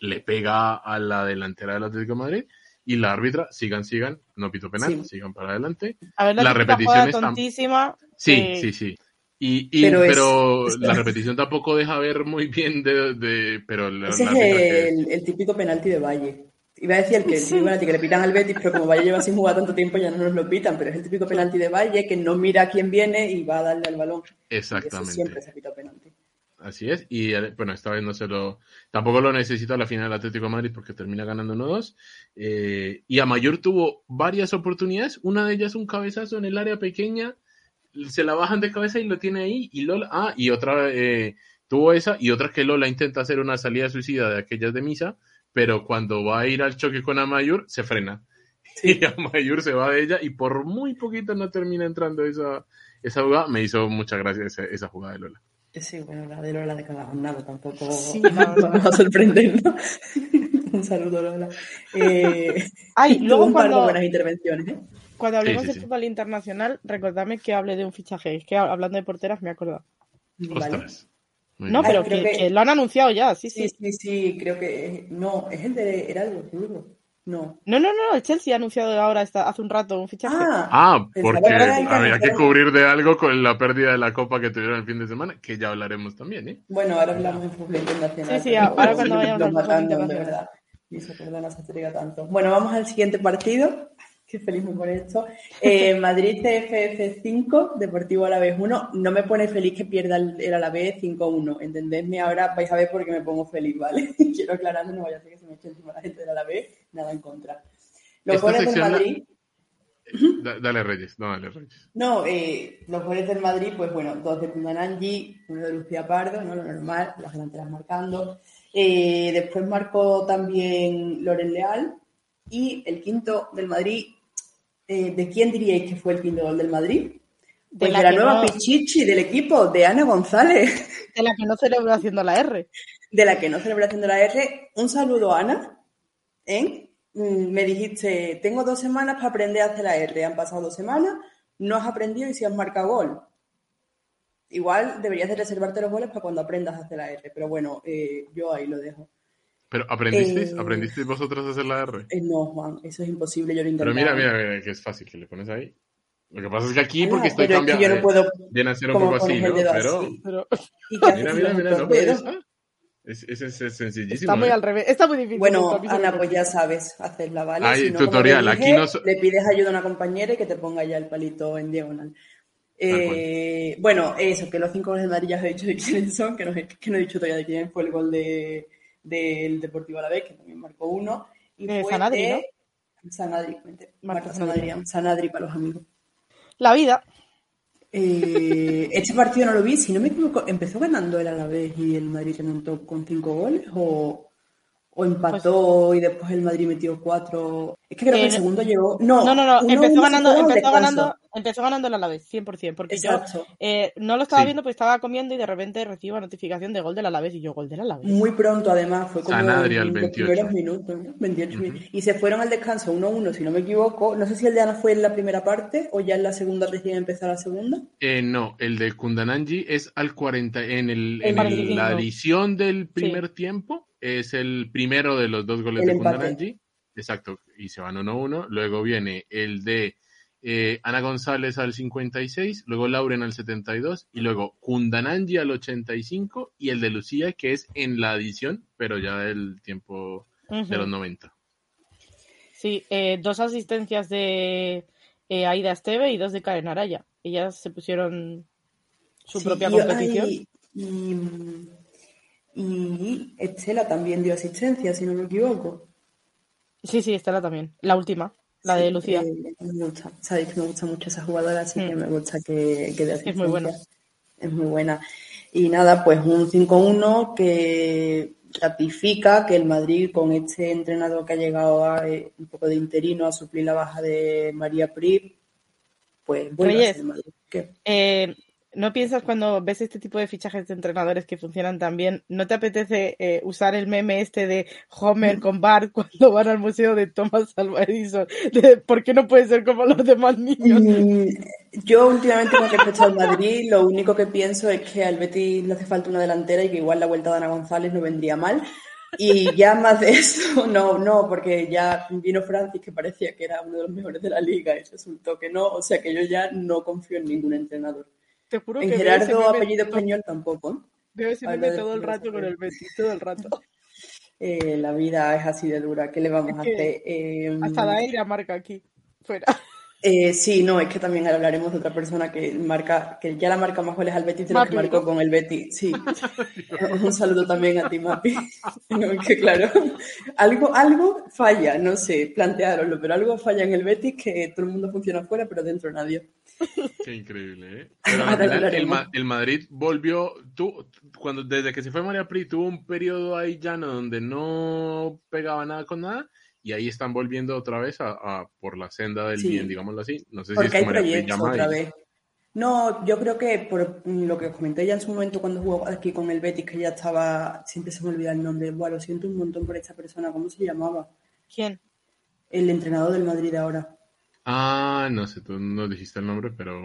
le pega a la delantera del Atlético de Madrid y la árbitra, sigan, sigan, no pito penal, sigan para adelante. la, repetición es tontísima. Sí, sí, sí. Y, pero, la repetición tampoco deja ver muy bien de, pero Ese es el, el, típico penalti de Valle. Iba a decir el que, sí. que le pitan al Betis, pero como Valle lleva sin jugar tanto tiempo ya no nos lo pitan, pero es el típico penalti de Valle que no mira a quién viene y va a darle al balón. Exactamente. siempre se pita penalti. Así es, y eh, bueno, esta vez no se lo. Tampoco lo necesita la final del Atlético de Madrid porque termina ganando 1-2. Eh, y a Mayor tuvo varias oportunidades, una de ellas un cabezazo en el área pequeña, se la bajan de cabeza y lo tiene ahí. Y Lola, ah, y otra eh, tuvo esa, y otra que Lola intenta hacer una salida suicida de aquellas de misa pero cuando va a ir al choque con Amayur, se frena. Y Amayur se va de ella y por muy poquito no termina entrando esa, esa jugada. Me hizo mucha gracia esa, esa jugada de Lola. Sí, bueno, la de Lola de cada jornada tampoco sí, no, va a sorprender, Un saludo, Lola. Eh, Ay, luego cuando, buenas intervenciones. ¿eh? Cuando hablemos de fútbol internacional, recordadme que hable de un fichaje. Es que hablando de porteras me he acordado. Ostras. No, pero que, lo han anunciado ya, sí, sí. Sí, sí, creo que no, es el de era el No. No, no, no, el Chelsea ha anunciado ahora hace un rato un fichaje. Ah, ah porque había que cubrir de algo con la pérdida de la copa que tuvieron el fin de semana, que ya hablaremos también, ¿eh? Bueno, ahora hablamos en fútbol internacional. Sí, sí, ahora cuando vayamos a fútbol de verdad. Y eso perdona, se tanto. Bueno, vamos al siguiente partido feliz con esto. Eh, Madrid CFF 5, Deportivo Alavés 1. No me pone feliz que pierda el, el Alavés 5-1. Entendedme ahora, vais a ver por qué me pongo feliz, ¿vale? Quiero aclararme, no vaya a ser que se me eche encima la gente del Alavés, nada en contra. Los goles del Madrid. dale Reyes, no dale Reyes. No, eh, los goles del Madrid, pues bueno, dos de Pumanangi, uno de Lucía Pardo, ¿no? Lo normal, las delanteras marcando. Eh, después marcó también Loren Leal. Y el quinto del Madrid, eh, ¿de quién diríais que fue el quinto gol del Madrid? de, pues la, nueva Pichichi del equipo, de Ana González. De la que no celebró haciendo la R. De la que no celebró haciendo la R. Un saludo, Ana. ¿Eh? Mm, me dijiste, tengo dos semanas para aprender a hacer la R. Han pasado dos semanas, no has aprendido y si has marcado gol. Igual deberías de reservarte los goles para cuando aprendas a hacer la R. Pero bueno, eh, yo ahí lo dejo. ¿Pero aprendisteis? Eh, ¿Aprendisteis vosotros a hacer la R? Eh, no, Juan, eso es imposible, yo lo intenté. Pero mira, mira, mira, que es fácil, que le pones ahí Lo que pasa es que aquí, porque estoy cambiando, yo no puedo viene a ser un poco así, ¿no? Pero... pero... Mira, mira, mira, no puedes. Es, es, es, sencillísimo. Está muy ¿eh? al revés. Está muy difícil. Bueno, Ana, pues ya sabes hacerla, ¿vale? Hay si no, tutorial. Dije, Aquí no... Le pides ayuda a una compañera y que te ponga ya el palito en diagonal. Eh, bueno, eso, que los cinco goles de Madrid ya os he dicho de quiénes son, que no, he, que no he dicho todavía de quién fue el gol de, del Deportivo Alavés, que también marcó uno. Y de fue Sanadri, de... ¿no? Sanadri, Marca Sanadri. Sanadri, para los amigos. La vida. Eh, este partido no lo vi, si no me equivoco, ¿empezó ganando el Alavés y el Madrid remontó con cinco goles? ¿O, o empató y después el Madrid metió cuatro? Es que creo que el Pues segundo llegó... No, No, no, no. uno- Empezó ganando, empezó ganando, empezó ganando el Alavés, 100%. Porque Exacto. yo eh, no lo estaba Sí. viendo porque estaba comiendo y de repente recibo notificación de gol del Alavés y yo, gol del Alavés. Muy pronto, además, fue como Sanadri al en los 28. primeros minutos, ¿no? 28 minutos. Y se fueron al descanso 1-1, si no me equivoco. No sé si el de Ana fue en la primera parte o ya en la segunda recién empezar la segunda. Eh, no, el de Kundananji es al 40, en, el, El en el- 45. la adición del primer tiempo, es el primero de los dos goles El de empate. Kundananji. Exacto, y se van 1-1. Luego viene el de eh, Ana González al 56, luego Lauren al 72, y luego Kundananji al 85, y el de Lucía, que es en la adición, pero ya del tiempo Ujú. de los 90. Sí, eh, dos asistencias de eh, Aida Esteve y dos de Karen Araya. Ellas se pusieron su Sí, propia y- competición. Y, y Estela también dio asistencia, si no me equivoco. Sí, sí, Estela también. La última, la Sí, de Lucía. eh, me gusta. Sabéis que me gusta mucho esa jugadora, así Mm. que me gusta que, que dé Es muy buena. asistencia. Es muy buena. Y nada, pues un 5-1 que ratifica que el Madrid, con este entrenador que ha llegado a, eh, un poco de interino a suplir la baja de María Pri, pues vuelve a Reyes. ser el Madrid. ¿Qué? Eh, ¿No piensas cuando ves este tipo de fichajes de entrenadores que funcionan tan bien, no te apetece eh, usar el meme este de Homer con Bart cuando van al museo de Thomas Alva Edison? ¿Por qué no puede ser como los demás niños? Mm, Yo últimamente con respecto al Madrid, lo único que pienso es que al Betis le hace falta una delantera y que igual la vuelta de Ana González no vendría mal. Y ya más de eso, no, no, porque ya vino Francis que parecía que era uno de los mejores de la liga y resultó que no, o sea que yo ya no confío en ningún entrenador. Te juro En que Gerardo, apellido español, tampoco. ¿eh? Veo ese Habla meme de todo el rato con el Betis, todo el rato. Eh, la vida es así de dura, ¿qué le vamos a Es que hacer? Eh, Hasta Daira marca aquí, fuera. Eh, sí, no, es que también hablaremos de otra persona que marca, que ya la marca más goles al Betis de lo que marcó con el Betis. Sí. Un saludo también a ti, Mapi. No, que claro, algo, algo falla, no sé, planteároslo, pero algo falla en el Betis que todo el mundo funciona afuera, pero dentro nadie. Qué increíble, ¿eh? Pero al Ahora final el. Ma- el Madrid volvió, tú, cuando desde que se fue María Pri tuvo un periodo ahí llano donde no pegaba nada con nada y ahí están volviendo otra vez a, a por la senda del Sí. bien, digámoslo así. No sé si Porque es hay proyectos otra vez. No, yo creo que por lo que os comenté ya en su momento cuando jugó aquí con el Betis, que ya estaba, siempre se me olvida el nombre, bueno, lo siento un montón por esta persona, ¿cómo se llamaba? ¿Quién? El entrenador del Madrid ahora. Ah, no sé, tú no dijiste el nombre, pero,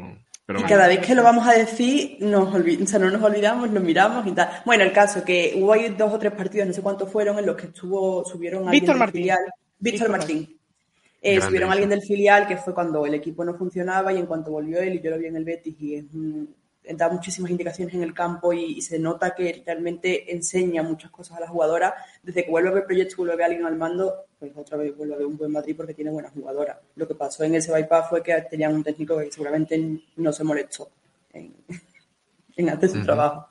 pero Y bueno. cada vez que lo vamos a decir, nos o sea, no nos olvidamos, lo miramos y tal. Bueno, el caso que hubo ahí dos o tres partidos, no sé cuántos fueron, en los que estuvo, subieron a alguien Víctor del Martín. filial. Víctor Martín. Eh, Grande subieron a eso. alguien del filial, que fue cuando el equipo no funcionaba y en cuanto volvió él, y yo lo vi en el Betis, y es un- da muchísimas indicaciones en el campo y, y se nota que realmente enseña muchas cosas a la jugadora. Desde que vuelve a ver proyecto, vuelve a ver a alguien al mando, pues otra vez vuelve a ver un buen Madrid porque tiene buenas jugadoras. Lo que pasó en ese bypass fue que tenían un técnico que seguramente no se molestó en, en hacer su trabajo.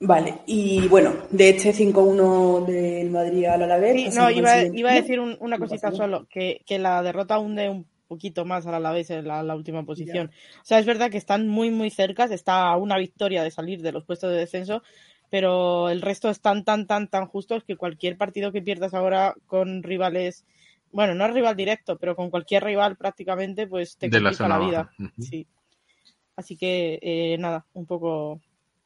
Vale, y bueno, de este 5-1 del Madrid al Alavés... Sí, no, al iba, iba a decir un- una cosita solo, que, que la derrota hunde un poquito más a la vez en la, la última posición. O sea, es verdad que están muy, muy cerca, está a una victoria de salir de los puestos de descenso, pero el resto están tan, tan, tan justos que cualquier partido que pierdas ahora con rivales, bueno, no es rival directo, pero con cualquier rival prácticamente, pues te De la complica la, zona vida. Sí. Así que, eh, nada, un poco,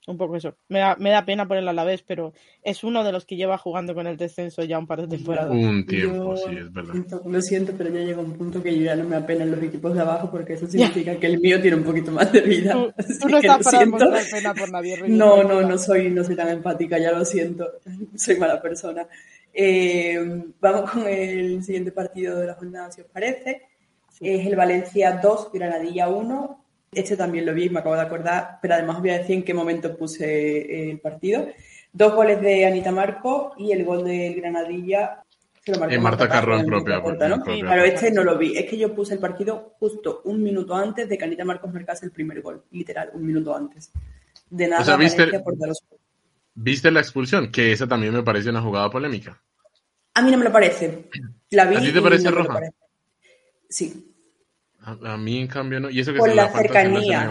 un poco eso. Me da, me da pena por el Alavés, pero es uno de los que lleva jugando con el descenso ya un par de temporadas. Un tiempo, Yo sí, es verdad. siento- lo siento, pero ya llega un punto que yo ya no me apenan los equipos de abajo porque eso significa que el mío tiene un poquito más de vida. Tú, no estás para siento. mostrar pena por nadie. Reyes, No, no, no soy, no soy tan empática, ya lo siento. Soy mala persona. Eh, vamos con el siguiente partido de la jornada, si os parece. es el Valencia 2, Granadilla 1. Este también lo vi, me acabo de acordar, pero además os voy a decir en qué momento puse el partido. Dos goles de Anita Marco y el gol del Granadilla en Marta Carro en propia. Claro, este no lo vi. Es que yo puse el partido justo un minuto antes de que Anita Marcos marcase el primer gol. Literal, un minuto antes. De nada. O sea, ¿viste, ¿viste la expulsión? Que esa también me parece una jugada polémica. A mí no me lo parece. La vi ¿A ti te parece roja? Sí. A, mí, en cambio, no. Y eso que Por la, cercanía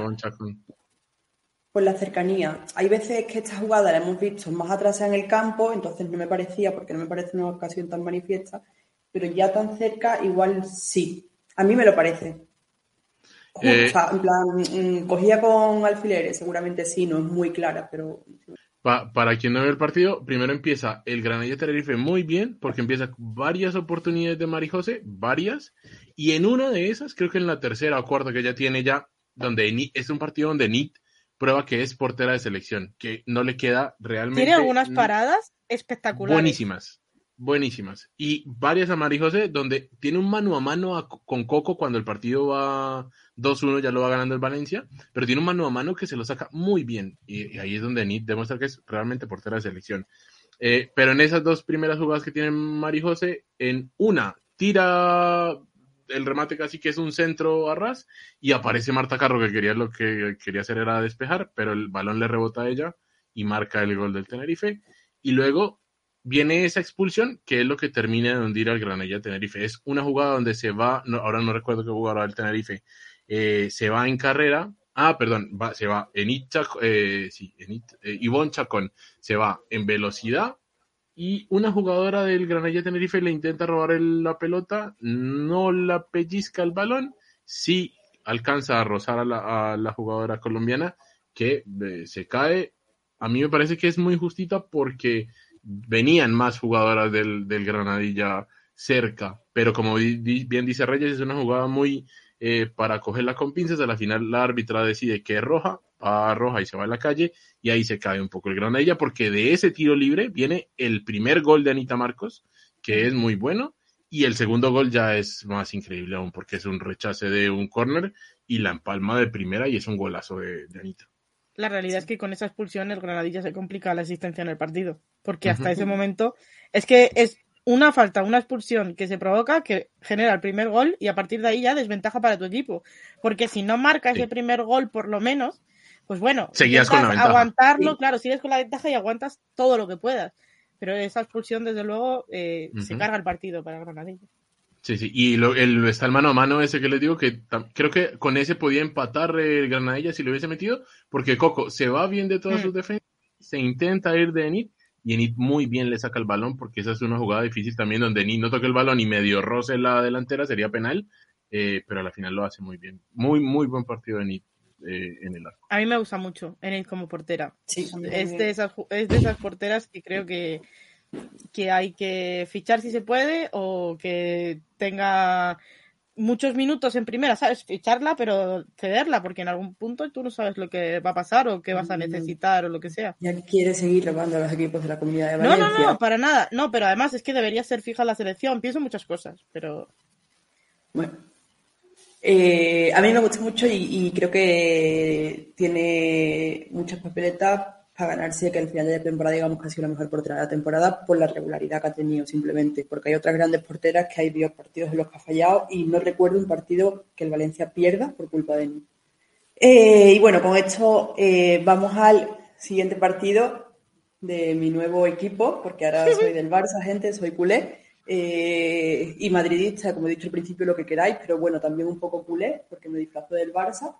por la cercanía. Hay veces que esta jugada la hemos visto más atrás en el campo, entonces no me parecía, porque no me parece una ocasión tan manifiesta, pero ya tan cerca, igual sí. A mí me lo parece. Eh, en plan, mm, cogía con alfileres, seguramente sí, no es muy clara, pero. para quien no ve el partido, primero empieza el Granadilla Tenerife muy bien, porque empieza varias oportunidades de Marijose, varias, y en una de esas, creo que en la tercera o cuarta que ya tiene ya, donde es un partido donde Nit prueba que es portera de selección, que no le queda realmente. Tiene algunas paradas espectaculares. Buenísimas, buenísimas. Y varias a José, donde tiene un mano a mano con Coco cuando el partido va 2-1, ya lo va ganando el Valencia, pero tiene un mano a mano que se lo saca muy bien. Y, ahí es donde Nit demuestra que es realmente portera de selección. Eh, pero en esas dos primeras jugadas que tiene José, en una tira el remate casi que es un centro a ras y aparece Marta Carro que quería lo que quería hacer era despejar, pero el balón le rebota a ella y marca el gol del Tenerife. Y luego viene esa expulsión que es lo que termina de hundir al Granella Tenerife. Es una jugada donde se va, ahora no recuerdo qué jugador el Tenerife, eh, se va en carrera. Ah, perdón, se va en eh, sí, en eh, Ivonne Chacón se va en velocidad y una jugadora del Granada Tenerife le intenta robar la pelota, no la pellizca el balón, sí alcanza a rozar a la, jugadora colombiana que eh, se cae. A mí me parece que es muy justita porque venían más jugadoras del, Granadilla cerca, pero como bien dice Reyes, es una jugada muy eh, para cogerla con pinzas. A la final la árbitra decide que es roja, roja y se va a la calle y ahí se cae un poco el Granadilla porque de ese tiro libre viene el primer gol de Anita Marcos, que es muy bueno, y el segundo gol ya es más increíble aún porque es un rechace de un córner y la empalma de primera y es un golazo de, Anita. La realidad es que con esa expulsión el Granadilla se complica la existencia en el partido, porque hasta ese momento es que es una falta, una expulsión que se provoca que genera el primer gol y a partir de ahí ya desventaja para tu equipo, porque si no marca ese primer gol por lo menos, pues bueno, seguías con la aguantarlo, claro, sigues con la ventaja y aguantas todo lo que puedas. Pero esa expulsión, desde luego, eh, se carga el partido para Granadilla. Sí, sí, y lo, el, está el mano a mano ese que les digo, que creo que con ese podía empatar el Granadilla si lo hubiese metido, porque Coco se va bien de todas mm. sus defensas, se intenta ir de Enid, y Enid muy bien le saca el balón, porque esa es una jugada difícil también, donde Enid no toca el balón y medio roce la delantera, sería penal, eh, pero a la final lo hace muy bien. Muy, muy buen partido de Enid. Eh, en el arco. A mí me gusta mucho en él como portera. es, de esas, es de esas porteras que creo que, que hay que fichar si se puede o que tenga muchos minutos en primera, ¿sabes? Ficharla, pero cederla, porque en algún punto tú no sabes lo que va a pasar o qué vas a mm. necesitar o lo que sea. Ya quiere seguir robando a los equipos de la comunidad de Valencia. No, no, no, para nada. No, pero además es que debería ser fija la selección. Pienso muchas cosas, pero... Bueno, eh, a mí me gusta mucho y, creo que tiene muchas papeletas para ganarse que al final de la temporada digamos que ha sido la mejor portera de la temporada por la regularidad que ha tenido simplemente, porque hay otras grandes porteras que hay dos partidos en los que ha fallado y no recuerdo un partido que el Valencia pierda por culpa de mí. Eh, y bueno, con esto eh, vamos al siguiente partido de mi nuevo equipo, porque ahora soy del Barça, gente, soy culé. Eh, y madridista, como he dicho al principio, lo que queráis, pero bueno, también un poco culé, porque me disfrazo del Barça.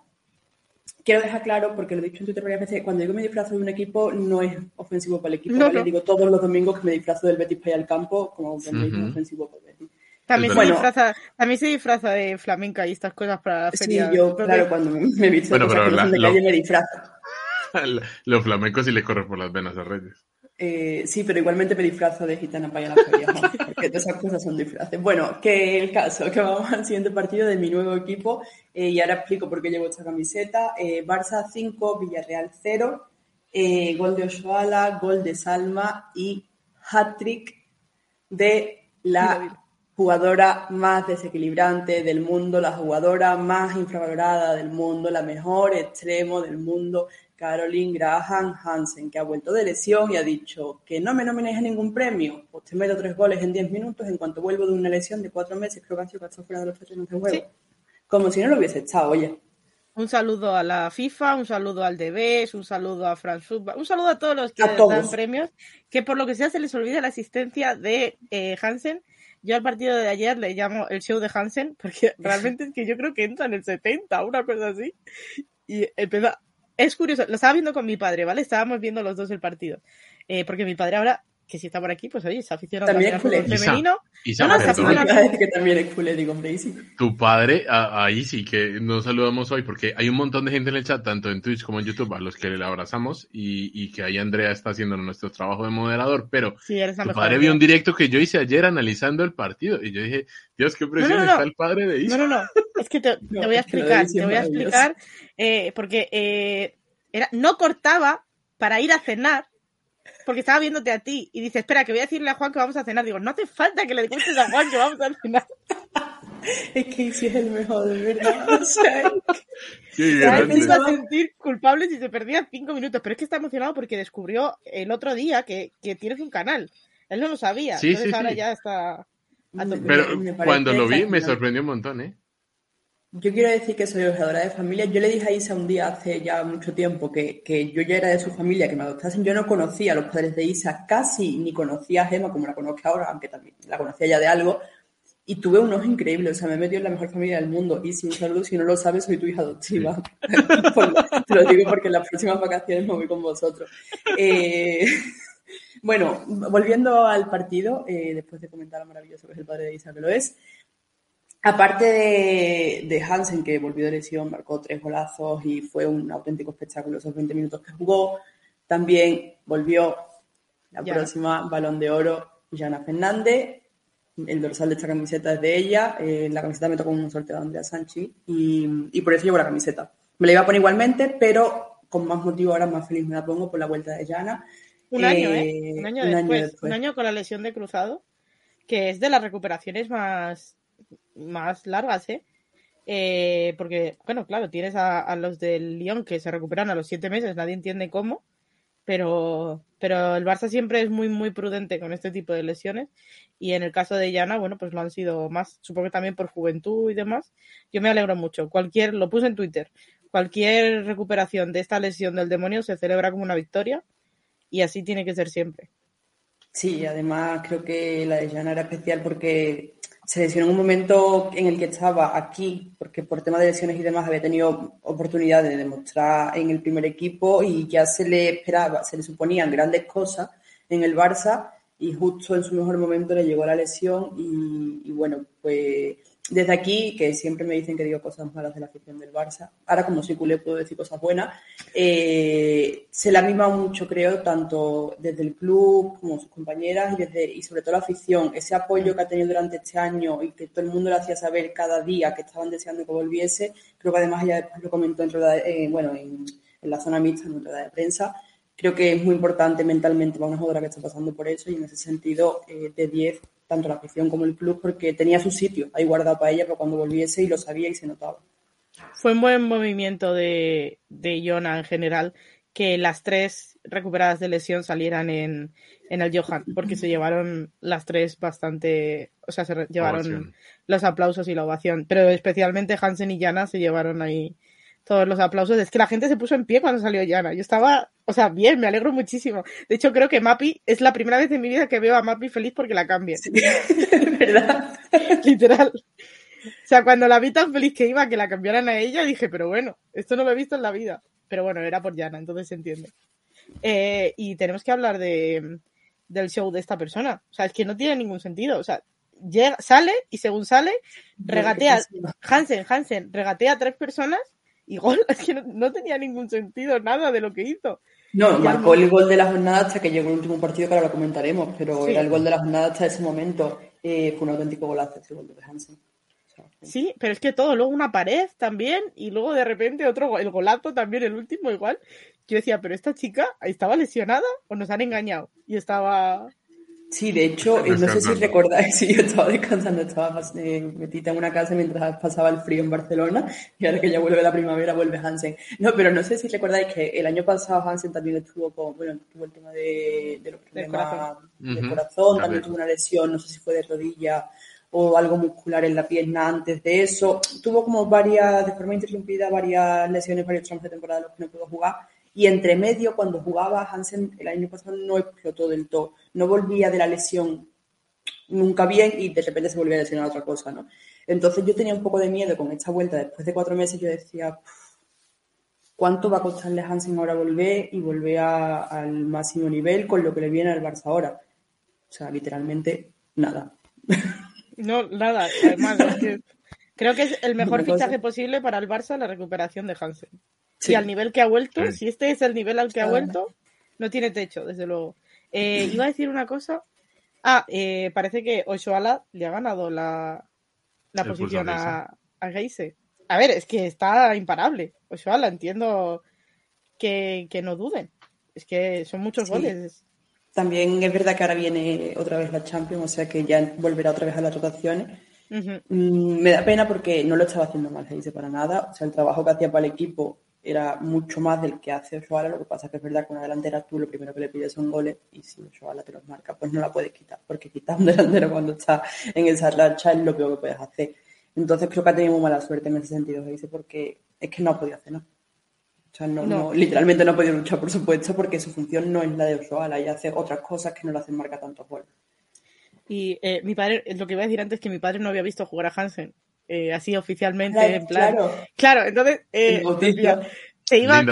Quiero dejar claro, porque lo he dicho en Twitter varias veces, cuando digo me disfrazo de un equipo, no es ofensivo para el equipo, no, digo todos los domingos que me disfrazo del Betis para ir al campo, como también ofensivo para el Betis. También, se disfraza, también se disfraza de flamenca y estas cosas para la feria. Sí, yo, claro, cuando me he visto bueno, pero la, de calle me disfrazo. Los flamencos sí le corren por las venas a Reyes. Eh, sí, pero igualmente me disfrazo de gitana para ir a la feria, porque todas esas cosas son disfraces. Bueno, que el caso, que vamos al siguiente partido de mi nuevo equipo, eh, y ahora explico por qué llevo esta camiseta. Eh, Barça 5, Villarreal 0, gol de Oshuala, gol de Salma y hat-trick de la jugadora más desequilibrante del mundo, la jugadora más infravalorada del mundo, la mejor extremo del mundo, Caroline Graham Hansen, que ha vuelto de lesión y ha dicho que no me nominéis a ningún premio, pues te meto tres goles en diez minutos en cuanto vuelvo de una lesión de cuatro meses, creo que ha sido que fuera de los terrenos de juego. Como si no lo hubiese estado, oye. Un saludo a la FIFA, un saludo al DBS, un saludo a France un saludo a todos los que dan premios, que por lo que sea se les olvida la asistencia de eh, Hansen. Yo al partido de ayer le llamo el show de Hansen, porque realmente es que yo creo que entra en el 70, una cosa así. Y empieza, es curioso, lo estaba viendo con mi padre, ¿vale? Estábamos viendo los dos el partido. Eh, porque mi padre ahora, que si está por aquí, pues oye, se aficionado también al femenino. Isa, no, no, que también es culé, digo, Tu padre, ahí sí que nos saludamos hoy, porque hay un montón de gente en el chat, tanto en Twitch como en YouTube, a los que le abrazamos, y, y que ahí Andrea está haciendo nuestro trabajo de moderador, pero tu padre vio un directo que yo hice ayer analizando el partido, y yo dije, Dios, qué presión está el padre de Isa. No, no, no, es que te, te voy a explicar, te voy a explicar eh, porque eh, era, no cortaba para ir a cenar, porque estaba viéndote a ti y dice, espera, que voy a decirle a Juan que vamos a cenar. Digo, no hace falta que le cuentes a Juan que vamos a cenar. es que sí es el mejor, de verdad. O sea, sí, iba a sentir culpable si se perdía cinco minutos, pero es que está emocionado porque descubrió el otro día que, que tienes un canal. Él no lo sabía. Sí, entonces ahora ya está... Pero cuando lo vi me sorprendió un montón, ¿eh? Yo quiero decir que soy ojeadora de familia. Yo le dije a Isa un día hace ya mucho tiempo que, que, yo ya era de su familia, que me adoptasen. Yo no conocía a los padres de Isa, casi ni conocía a Gemma como la conozco ahora, aunque también la conocía ya de algo. Y tuve un ojo increíble, o sea, me metió en la mejor familia del mundo. Y sin saludo, si no lo sabes, soy tu hija adoptiva. Te lo digo porque en las próximas vacaciones me voy con vosotros. Eh, bueno, volviendo al partido, eh, después de comentar lo maravilloso que es el padre de Isa, que lo es. Aparte de, Hansen, que volvió de lesión, marcó tres golazos y fue un auténtico espectáculo esos 20 minutos que jugó, también volvió la próxima balón de oro, Jana Fernández. El dorsal de esta camiseta es de ella. Eh, la camiseta me tocó un sorteo de Andrea Sanchi y, por eso llevo la camiseta. Me la iba a poner igualmente, pero con más motivo ahora más feliz me la pongo por la vuelta de Jana. Un año, ¿eh? Un año, después, Un año con la lesión de cruzado, que es de las recuperaciones más más largas, ¿eh? ¿eh? porque, bueno, claro, tienes a, los del Lyon que se recuperan a los siete meses, nadie entiende cómo, pero, pero el Barça siempre es muy, muy prudente con este tipo de lesiones. Y en el caso de Yana, bueno, pues lo han sido más, supongo que también por juventud y demás. Yo me alegro mucho. Cualquier, lo puse en Twitter, cualquier recuperación de esta lesión del demonio se celebra como una victoria y así tiene que ser siempre. Sí, además creo que la de Yana era especial porque se lesionó en un momento en el que estaba aquí, porque por tema de lesiones y demás había tenido oportunidad de demostrar en el primer equipo y ya se le esperaba, se le suponían grandes cosas en el Barça y justo en su mejor momento le llegó la lesión y, y bueno, pues desde aquí, que siempre me dicen que digo cosas malas de la afición del Barça, ahora como soy culé puedo decir cosas buenas, eh, se la mima mucho, creo, tanto desde el club como sus compañeras y, desde, y sobre todo la afición, ese apoyo que ha tenido durante este año y que todo el mundo le hacía saber cada día que estaban deseando que volviese, creo que además ella lo comentó en, eh, bueno, en, la zona mixta, en rueda de prensa, creo que es muy importante mentalmente para una jugadora que está pasando por eso y en ese sentido eh, de 10 tanto la afición como el club, porque tenía su sitio ahí guardado para ella, pero cuando volviese y lo sabía y se notaba. Fue un buen movimiento de, de Jona en general que las tres recuperadas de lesión salieran en, en el Johan, porque se llevaron las tres bastante, o sea, se llevaron los aplausos y la ovación, pero especialmente Hansen y Jana se llevaron ahí todos los aplausos. Es que la gente se puso en pie cuando salió Yana. Yo estaba, o sea, bien, me alegro muchísimo. De hecho, creo que Mapi es la primera vez en mi vida que veo a Mapi feliz porque la cambien. ¿Verdad? Literal. O sea, cuando la vi tan feliz que iba que la cambiaran a ella, dije, pero bueno, esto no lo he visto en la vida. Pero bueno, era por Yana, entonces se entiende. Eh, y tenemos que hablar de, del show de esta persona. O sea, es que no tiene ningún sentido. O sea, llega, sale y según sale, regatea, Hansen, Hansen, regatea a tres personas y gol, es que no, tenía ningún sentido nada de lo que hizo. No, marcó el gol de la jornada hasta que llegó el último partido que ahora lo comentaremos, pero era el gol de la jornada hasta ese momento. Eh, fue un auténtico golazo ese gol de Hansen. Sí, pero es que todo, luego una pared también, y luego de repente otro, el golazo también, el último igual. Yo decía, pero esta chica estaba lesionada o nos han engañado. Y estaba. Sí, de hecho, no sé si recordáis, si yo estaba descansando, estaba eh, metida en una casa mientras pasaba el frío en Barcelona y ahora que ya vuelve la primavera vuelve Hansen. No, pero no sé si recordáis que el año pasado Hansen también estuvo con, bueno, tuvo el tema de, los problemas del corazón, también tuvo una lesión, no sé si fue de rodilla o algo muscular en la pierna antes de eso. Tuvo como varias, de forma interrumpida, varias lesiones, varios tramos de temporada en los que no pudo jugar y entre medio, cuando jugaba Hansen el año pasado no explotó del todo, no volvía de la lesión nunca bien y de repente se volvía a lesionar otra cosa, ¿no? Entonces yo tenía un poco de miedo con esta vuelta, después de cuatro meses yo decía, ¿cuánto va a costarle a Hansen ahora volver y volver al máximo nivel con lo que le viene al Barça ahora? O sea, literalmente nada. No, nada, además creo que es el mejor fichaje posible para el Barça la recuperación de Hansen. Si al nivel que ha vuelto, si este es el nivel al que ha vuelto, no tiene techo, desde luego. Eh, iba a decir una cosa. Ah, eh, parece que Oshoala le ha ganado la, posición a, a Geise. A ver, es que está imparable. Oshoala, entiendo que, no duden. Es que son muchos goles. También es verdad que ahora viene otra vez la Champions, o sea que ya volverá otra vez a las rotaciones. Mm, me da pena porque no lo estaba haciendo mal Geise para nada. O sea, el trabajo que hacía para el equipo era mucho más del que hace Oshoala, lo que pasa es que es verdad que una delantera tú lo primero que le pides son goles y si Oshoala te los marca, pues no la puedes quitar, porque quitar un delantero cuando está en esa racha es lo peor que puedes hacer. Entonces creo que ha tenido muy mala suerte en ese sentido, dice, porque es que no ha podido hacer nada. O sea, no, literalmente no ha podido luchar, por supuesto, porque su función no es la de Oshoala y hace otras cosas que no le hacen marca tantos goles. Y eh, mi padre, lo que iba a decir antes, que mi padre no había visto jugar a Hansen eh, así oficialmente, en plan. Claro, entonces eh, se iba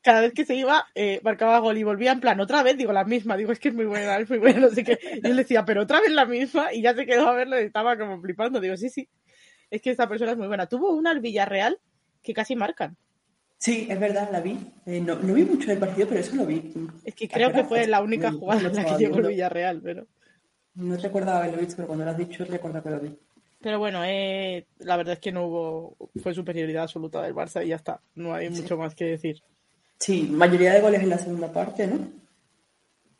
cada, vez que se iba, eh, marcaba gol y volvía en plan otra vez, digo la misma, digo es que es muy buena, es muy buena, no sé qué. Y él decía, pero otra vez la misma, y ya se quedó a verlo y estaba como flipando. Digo, sí, sí, es que esta persona es muy buena. Tuvo una al Villarreal que casi marcan. Sí, es verdad, la vi. no, no, vi mucho del partido, pero eso lo vi. Es que creo que fue la única jugada en la que llegó el Villarreal, pero. No recordaba haberlo visto, pero cuando lo has dicho, recuerdo que lo vi. Pero bueno, eh, la verdad es que no hubo, fue superioridad absoluta del Barça y ya está, no hay mucho más que decir. Sí, mayoría de goles en la segunda parte, ¿no?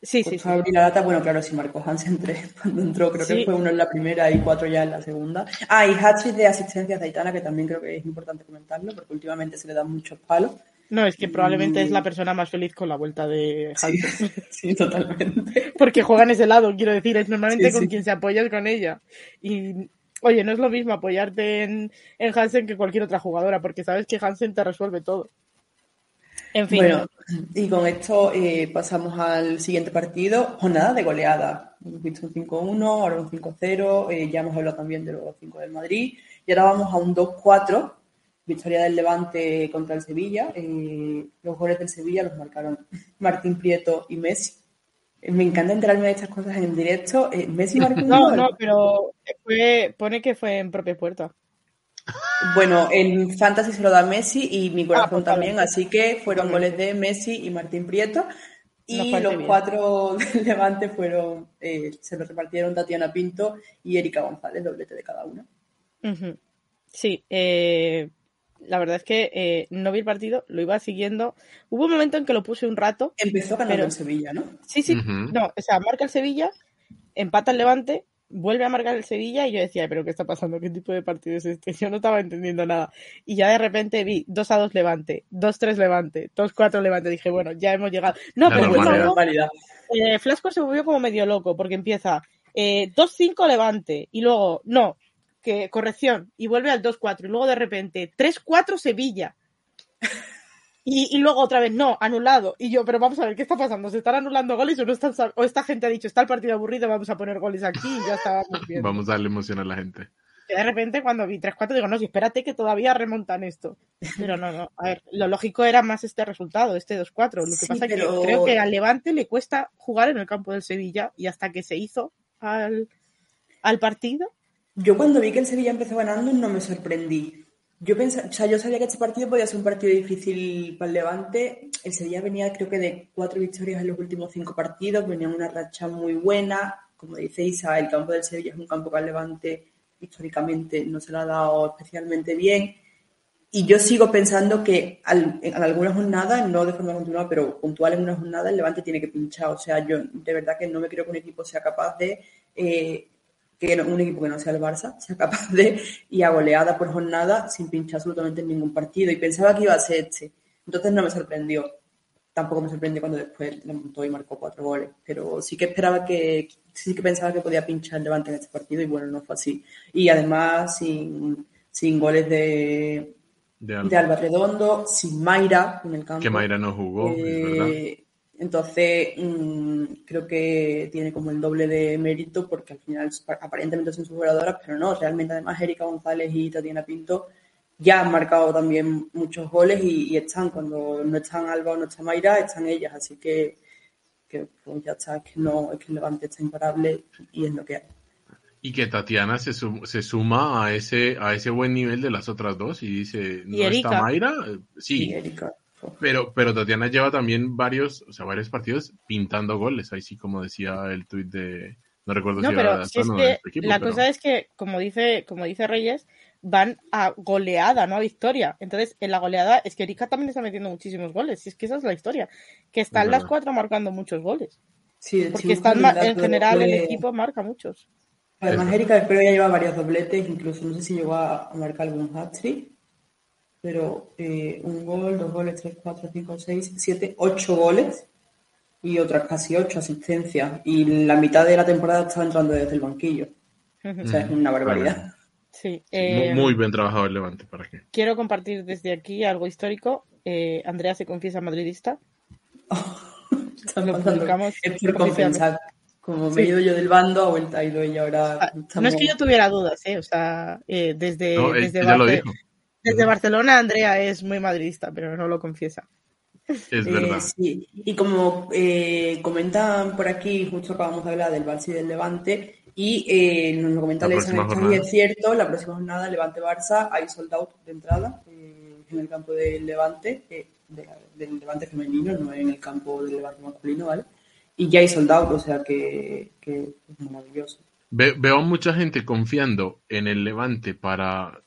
Sí, sí, sí. Abrir la data, bueno, claro, si marcó Hansen tres cuando entró, creo que fue uno en la primera y cuatro ya en la segunda. Ah, y hat de asistencia de Aitana, que también creo que es importante comentarlo, porque últimamente se le dan muchos palos. No, es que probablemente es la persona más feliz con la vuelta de Hansen. Sí, totalmente. porque juega en ese lado, quiero decir, es normalmente con quien se apoya con ella. Y Oye, no es lo mismo apoyarte en, Hansen que cualquier otra jugadora, porque sabes que Hansen te resuelve todo. En fin. Bueno, y con esto eh, pasamos al siguiente partido. Jornada de goleada. Hemos visto un 5-1, ahora un 5-0. Eh, ya hemos hablado también de los 5 del Madrid. Y ahora vamos a un 2-4. Victoria del Levante contra el Sevilla. Eh, los goles del Sevilla los marcaron Martín Prieto y Messi. Me encanta enterarme de estas cosas en directo. Eh, Messi marcó No, no, pero fue, pone que fue en propia puerta. Bueno, en Fantasy se lo da Messi y mi corazón ah, pues también, así que fueron goles de Messi y Martín Prieto. Y los cuatro del Levante fueron, eh, se los repartieron Tatiana Pinto y Erika González, doblete de cada uno. Sí, eh, la verdad es que eh, no vi el partido, lo iba siguiendo. Hubo un momento en que lo puse un rato. Empezó ganando el Sevilla, ¿no? Sí, sí. No, o sea, marca el Sevilla, empata el Levante, vuelve a marcar el Sevilla y yo decía, pero ¿qué está pasando? ¿Qué tipo de partido es este? Yo no estaba entendiendo nada. Y ya de repente vi 2 a 2 Levante, 2 3 Levante, 2 4 Levante. Dije, bueno, ya hemos llegado. No, pero luego eh, Flasco se volvió como medio loco porque empieza eh, 2-5 Levante y luego, no, que corrección, y vuelve al 2-4, y luego de repente 3-4 Sevilla. Y, luego otra vez, no, anulado. Y yo, pero vamos a ver, ¿qué está pasando? ¿Se están anulando goles o no están, o esta gente ha dicho, está el partido aburrido, vamos a poner goles aquí y ya está. Vamos a darle emoción a la gente. Y de repente cuando vi 3-4 digo, no, si espérate que todavía remontan esto. Pero no, no, a ver, lo lógico era más este resultado, este 2-4. Lo que pasa es que creo que al Levante le cuesta jugar en el campo del Sevilla y hasta que se hizo al, al partido, yo cuando vi que el Sevilla empezó ganando no me sorprendí. Yo pensaba, o sea, yo sabía que este partido podía ser un partido difícil para el Levante. El Sevilla venía creo que de cuatro victorias en los últimos cinco partidos, venía una racha muy buena. Como dice Isa, el campo del Sevilla es un campo que al Levante históricamente no se lo ha dado especialmente bien. y yo sigo pensando que en algunas jornadas, no de forma continuada, pero puntual en una jornada, el Levante tiene que pinchar. O sea, yo de verdad que no me creo que un equipo sea capaz de, eh, que un equipo que no sea el Barça, sea capaz de ir a goleada por jornada sin pinchar absolutamente en ningún partido. Y pensaba que iba a ser este. Entonces no me sorprendió. Tampoco me sorprendió cuando después le montó y marcó cuatro goles. Pero sí que esperaba que, sí que pensaba que podía pinchar el Levante en este partido y bueno, no fue así. Y además sin, sin goles de de Alba. Redondo, sin Mayra en el campo. Que Mayra no jugó, es eh, verdad. Entonces, mm, creo que tiene como el doble de mérito porque al final aparentemente son sus jugadoras, pero no, realmente además Erika González y Tatiana Pinto ya han marcado también muchos goles y, están, cuando no están Alba o no está Mayra, están ellas, así que, que pues ya está, es que, no, es que el Levante está imparable y es lo que hay. Y que Tatiana se, se suma a ese, a ese buen nivel de las otras dos y dice, ¿no está Mayra? Sí. Pero, pero Tatiana lleva también varios, o sea, varios partidos pintando goles, ahí sí como decía el tuit de, no recuerdo si era si es que La cosa es que, como dice, como dice Reyes, van a goleada, no a victoria. Entonces, en la goleada es que Erika también está metiendo muchísimos goles. Y es que esa es la historia. Que están las cuatro marcando muchos goles. Sí, Porque están, en general el equipo marca muchos. Además, Erika espero ya lleva varios dobletes, incluso no sé si llegó a, marcar algún hat-trick, pero eh, un gol, dos goles, tres, cuatro, cinco, seis, siete, ocho goles y otras casi ocho asistencias. Y la mitad de la temporada estaba entrando desde el banquillo. O sea, es una barbaridad. Sí, eh, muy, bien trabajado el Levante, ¿para qué? Quiero compartir desde aquí algo histórico. Eh, Andrea se confiesa madridista. Lo publicamos. Es por compensar. Como me he ido yo del bando, ha vuelto a ido ella ahora. Ah, no es que yo tuviera dudas, ¿eh? O sea, eh, desde, desde, desde, Barcelona Andrea es muy madridista, pero no lo confiesa. Es eh, verdad. sí. Y como eh, comentan por aquí, justo acabamos de hablar del Barça y del Levante, y nos lo comenta y es cierto, la próxima jornada Levante-Barça hay sold out de entrada en el campo del Levante, del Levante femenino, no en el campo del Levante masculino, ¿vale? y ya hay soldados, o sea que, es maravilloso. veo mucha gente confiando en el Levante para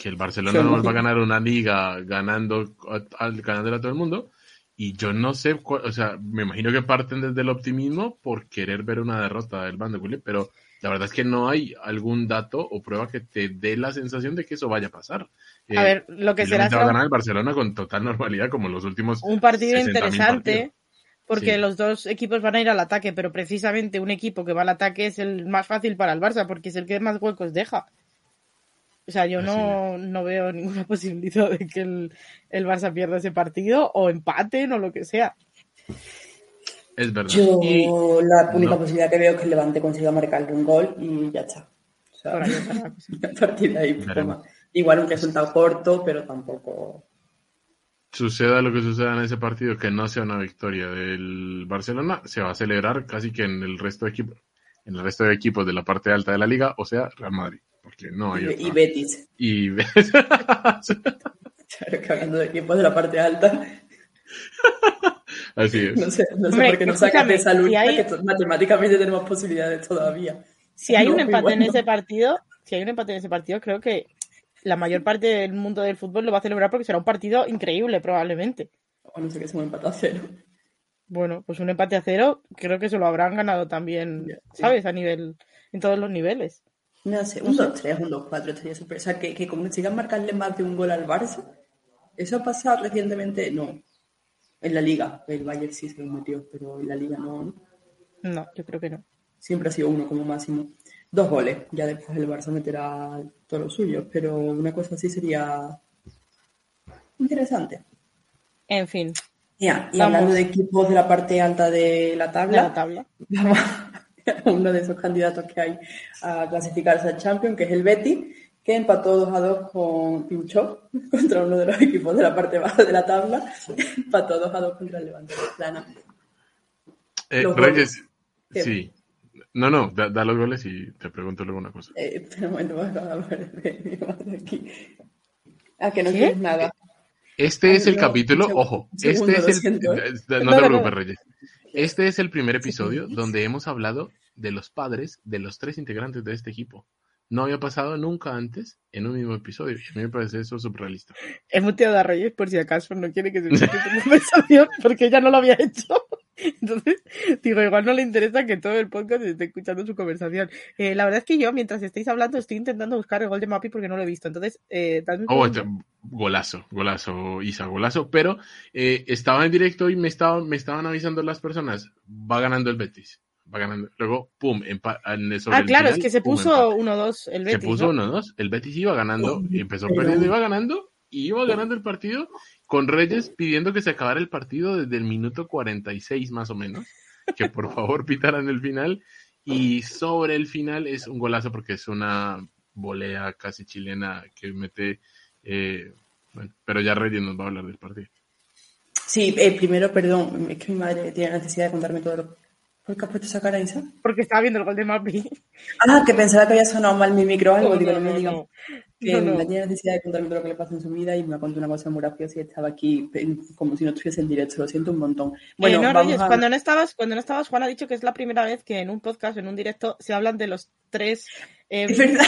que el Barcelona no va a ganar una liga ganando al ganándole a todo el mundo. Y yo no sé, o sea, me imagino que parten desde el optimismo por querer ver una derrota del bando, pero la verdad es que no hay algún dato o prueba que te dé la sensación de que eso vaya a pasar. A ver, lo que será. va a ganar el Barcelona con total normalidad, como los últimos. Un partido interesante porque los dos equipos van a ir al ataque, pero precisamente un equipo que va al ataque es el más fácil para el Barça, porque es el que más huecos deja. O sea, yo no, no, veo ninguna posibilidad de que el, el, Barça pierda ese partido o empaten o lo que sea. Es verdad. Yo la única posibilidad que veo es que el Levante consiga marcarle un gol y ya está. O sea, a partir de ahí, igual un resultado corto, pero tampoco. Suceda lo que suceda en ese partido, que no sea una victoria del Barcelona, se va a celebrar casi que en el resto de equipos, en el resto de equipos de la parte alta de la liga, o sea, Real Madrid, porque no hay Y, Betis. Y claro que hablando de equipos de la parte alta. Así es. No sé, no sé por qué no sacan de esa lucha que matemáticamente tenemos posibilidades todavía. Si hay un empate en ese partido, si hay un empate en ese partido, creo que la mayor parte del mundo del fútbol lo va a celebrar porque será un partido increíble, probablemente. O no sé qué es un empate a cero. Bueno, pues un empate a cero, creo que se lo habrán ganado también, ¿sabes? A nivel, en todos los niveles. No sé, un 2-3, un 2-4 estaría súper. O sea, que, que consigan marcarle más de un gol al Barça. ¿Eso ha pasado recientemente? No. En la Liga. El Bayern sí se lo metió, pero en la Liga no, ¿no? No, yo creo que no. Siempre ha sido uno como máximo dos goles. Ya después el Barça meterá todo lo suyo, pero una cosa así sería interesante. En fin. Ya, y hablando de equipos de la parte alta de la tabla, la tabla. vamos uno de esos candidatos que hay a clasificarse al Champions, que es el Betty, que empató 2 a 2 con Pinchó, contra uno de los equipos de la parte baja de la tabla, empató 2 a 2 contra el Levante de Plana. Eh, sí, no, no, da, los goles y te pregunto luego una cosa. Eh, pero bueno, voy a ver de aquí. Ah, que no quieres nada. Este es el capítulo, ojo, este es el... ¿eh? No te preocupes, Reyes. Este es el primer episodio donde hemos hablado de los padres de los tres integrantes de este equipo. No había pasado nunca antes en un mismo episodio. Y a mí me parece eso surrealista. Es muteado a Reyes por si acaso no quiere que se escuche la conversación porque ella no lo había hecho. Entonces, digo, igual no le interesa que todo el podcast esté escuchando su conversación. Eh, la verdad es que yo, mientras estáis hablando, estoy intentando buscar el gol de Mapi porque no lo he visto. Entonces, eh, oh, este, golazo, golazo, Isa, golazo. Pero eh, estaba en directo y me, estaba, me estaban avisando las personas, va ganando el Betis va ganando. Luego, pum, Ah, claro, es que se puso 1-2 el Betis. Se puso 1-2. El Betis iba ganando, y empezó perdiendo, iba ganando, y iba ganando el partido, con Reyes pidiendo que se acabara el partido desde el minuto 46 más o menos, que por favor pitaran el final. Y sobre el final es un golazo porque es una volea casi chilena que mete. Eh, bueno, pero ya Reyes nos va a hablar del partido. Sí, eh, primero, perdón, es que mi madre tiene necesidad de contarme todo lo ¿Por qué has puesto esa cara, Isa? Porque estaba viendo el gol de Mapi. Ah, que pensaba que había sonado mal mi micro o algo. digo, no, me digan. Que no, tenía necesidad de contarme todo lo que le pasa en su vida y me ha contado una cosa muy graciosa y estaba aquí como si no estuviese en directo. Lo siento un montón. Bueno, eh, no, vamos cuando, no estabas, cuando no estabas, Juan ha dicho que es la primera vez que en un podcast, en un directo, se hablan de los tres... Eh... Es verdad.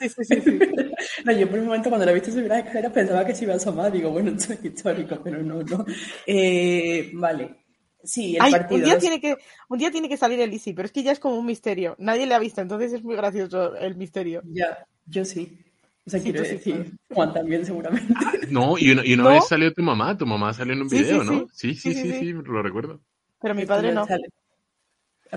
Sí, sí, sí, No, yo por un momento cuando la he visto subir las escaleras pensaba que se iba a asomar. Digo, bueno, esto es histórico, pero no, no. Eh, vale. Sí, el partido. Un día, tiene que, un día tiene que salir el Easy, pero es que ya es como un misterio. Nadie le ha visto, entonces es muy gracioso el misterio. Ya, yo sí. O sea, quiero decir, Juan también seguramente. Ah, no, y una, y una vez salió tu mamá, tu mamá salió en un video, ¿no? Sí sí sí, sí, lo recuerdo. Pero mi padre no.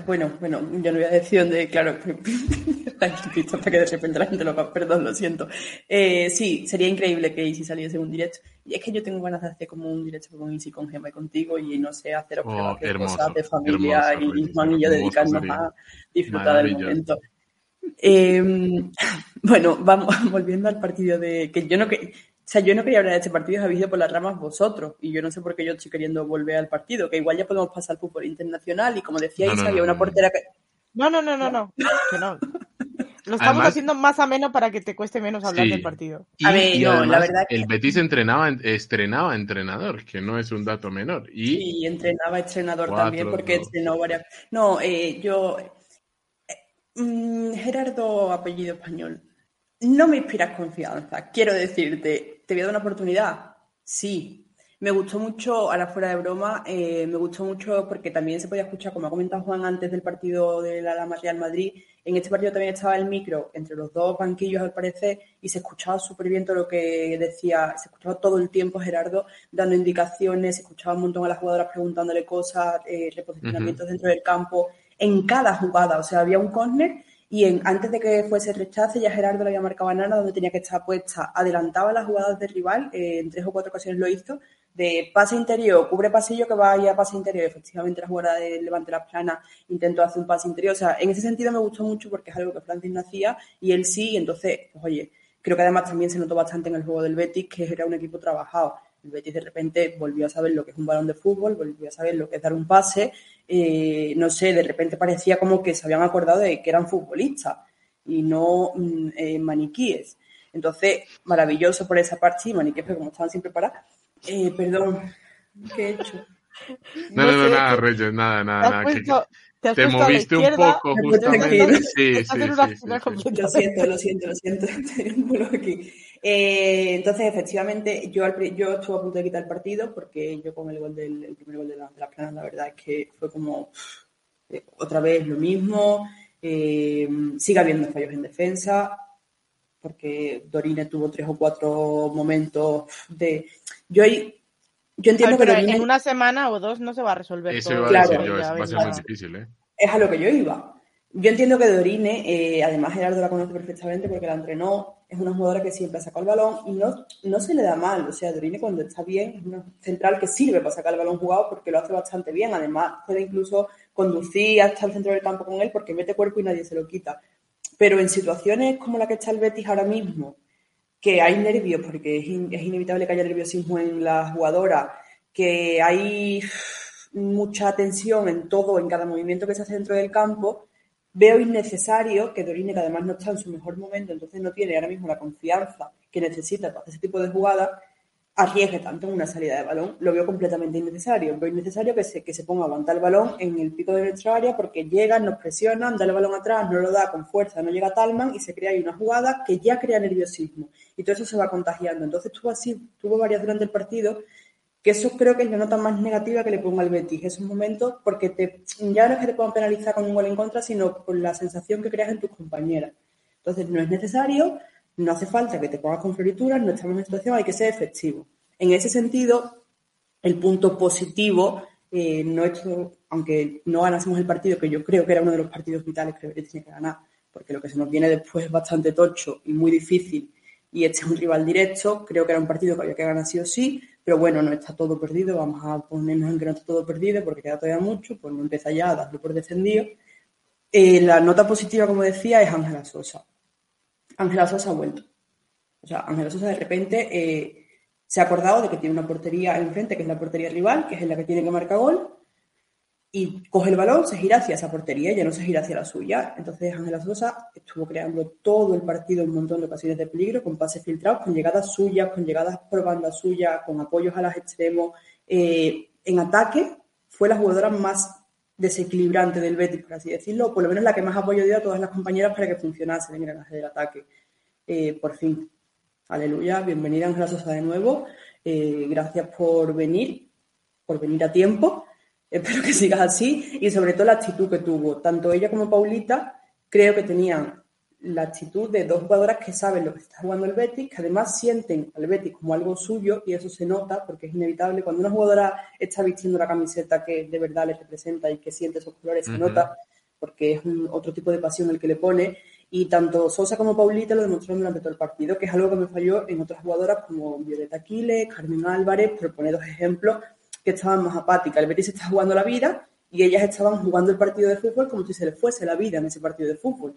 Bueno, bueno, yo no voy a decir dónde, claro, para que de repente la gente lo perdón, lo siento. Eh, sí, sería increíble que Easy saliese un directo. Y es que yo tengo ganas de hacer como un directo con Easy, con Gemma y contigo, y no sé, hacer oh, cosas de familia y Juan y yo dedicarnos a disfrutar del momento. Em, bueno, vamos, volviendo al partido de que yo no que o sea, yo no quería hablar de este partido, habéis ido por las ramas vosotros. Y yo no sé por qué yo estoy queriendo volver al partido, que igual ya podemos pasar al fútbol internacional. Y como decíais, había una portera que. No, no, no, no, no. Que no. Lo estamos haciendo más ameno para que te cueste menos hablar del partido. a ver, no, la verdad que... El Betis entrenaba, estrenaba entrenador, que no es un dato menor. Y sí, entrenaba entrenador también, porque entrenó varias. No, eh, yo. Eh, mm, Gerardo, apellido español. No me inspiras confianza. Quiero decirte, ¿Te voy a dar una oportunidad? Sí. Me gustó mucho, a la fuera de broma, eh, me gustó mucho porque también se podía escuchar, como ha comentado Juan antes del partido de la Lama Real Madrid, en este partido también estaba el micro entre los dos banquillos al parecer y se escuchaba súper bien todo lo que decía, se escuchaba todo el tiempo Gerardo dando indicaciones, se escuchaba un montón a las jugadoras preguntándole cosas, eh, reposicionamientos dentro del campo, en cada jugada, o sea, había un córner y en, antes de que fuese el rechace ya Gerardo le había marcado a donde tenía que estar puesta. Adelantaba las jugadas del rival, eh, en tres o cuatro ocasiones lo hizo, de pase interior, cubre pasillo que vaya a pase interior. Efectivamente la jugada de levante las planas intentó hacer un pase interior. O sea, en ese sentido me gustó mucho porque es algo que Francis no hacía y él sí, y entonces, pues oye, creo que además también se notó bastante en el juego del Betis que era un equipo trabajado. El Betis de repente volvió a saber lo que es un balón de fútbol, volvió a saber lo que es dar un pase. Eh, no sé, de repente parecía como que se habían acordado de que eran futbolistas y no mm, eh, maniquíes. Entonces, maravilloso por esa parte, sí, maniquíes, pero como estaban siempre para. Eh, perdón, ¿qué he hecho? No, no, no, nada, Reyes, nada, nada, nada te, moviste un poco justamente. Sí, sí, sí, Lo siento, lo siento, lo siento. aquí. Eh, entonces, efectivamente, yo, yo estuve a punto de quitar el partido porque yo con el gol del el primer gol de, la, de las planas, la verdad es que fue como eh, otra vez lo mismo. Eh, sigue habiendo fallos en defensa porque Dorine tuvo tres o cuatro momentos de... Yo ahí yo entiendo que en una semana o dos no se va a resolver Eso todo. claro, va a ser muy difícil, ¿eh? Es a lo que yo iba. Yo entiendo que Dorine, eh, además Gerardo la conoce perfectamente porque la entrenó, es una jugadora que siempre saca el balón y no, no se le da mal. O sea, Dorine cuando está bien es una central que sirve para sacar el balón jugado porque lo hace bastante bien. Además, puede incluso conducir hasta el centro del campo con él porque mete cuerpo y nadie se lo quita. Pero en situaciones como la que está el Betis ahora mismo, que hay nervios, porque es, inevitable que haya nerviosismo en la jugadora, que hay mucha tensión en todo, en cada movimiento que se hace dentro del campo, veo innecesario que Dorine, que además no está en su mejor momento, entonces no tiene ahora mismo la confianza que necesita para hacer ese tipo de jugadas, arriesgue tanto en una salida de balón. Lo veo completamente innecesario. Veo innecesario que se, que se ponga a aguantar el balón en el pico de nuestra área porque llegan, nos presionan, da el balón atrás, no lo da con fuerza, no llega Talman y se crea ahí una jugada que ya crea nerviosismo. Y todo eso se va contagiando. Entonces tuvo así, tuvo varias durante el partido que eso creo que es la nota más negativa que le pongo al Betis. Esos momentos, porque te, ya no es que te puedan penalizar con un gol en contra, sino por la sensación que creas en tus compañeras. Entonces, no es necesario, no hace falta que te pongas con florituras, no estamos en situación, hay que ser efectivo. En ese sentido, el punto positivo, eh, aunque no ganásemos el partido, que yo creo que era uno de los partidos vitales que Betis tiene que ganar, porque lo que se nos viene después es bastante tocho y muy difícil, y este es un rival directo, creo que era un partido que había que ganar sí o sí, pero bueno, no está todo perdido, vamos a ponernos en que no está todo perdido porque queda todavía mucho, pues no empieza ya a darlo por defendido. Eh, la nota positiva, como decía, es Ángela Sosa. Ángela Sosa ha vuelto. O sea, Ángela Sosa de repente eh, se ha acordado de que tiene una portería enfrente, que es la portería rival, que es la que tiene que marcar gol, y coge el balón, se gira hacia esa portería, ya no se gira hacia la suya. Entonces Ángela Sosa estuvo creando todo el partido un montón de ocasiones de peligro, con pases filtrados, con llegadas suyas, con llegadas por banda suya, con apoyos a las extremos. Eh, en ataque fue la jugadora más desequilibrante del Betis, por así decirlo, o por lo menos la que más apoyo dio a todas las compañeras para que funcionase el engranaje del ataque. Eh, por fin, aleluya, bienvenida Ángela Sosa de nuevo. Eh, gracias por venir, por venir a tiempo. Espero que sigas así y sobre todo la actitud que tuvo. Tanto ella como Paulita creo que tenían la actitud de dos jugadoras que saben lo que está jugando el Betis, que además sienten al Betis como algo suyo y eso se nota porque es inevitable. Cuando una jugadora está vistiendo la camiseta que de verdad le representa y que siente esos colores, se nota porque es un, otro tipo de pasión el que le pone. Y tanto Sosa como Paulita lo demostraron durante todo el partido, que es algo que me falló en otras jugadoras como Violeta Aquiles, Carmen Álvarez, por poner dos ejemplos, que estaban más apáticas. El Betis está jugando la vida y ellas estaban jugando el partido de fútbol como si se les fuese la vida en ese partido de fútbol.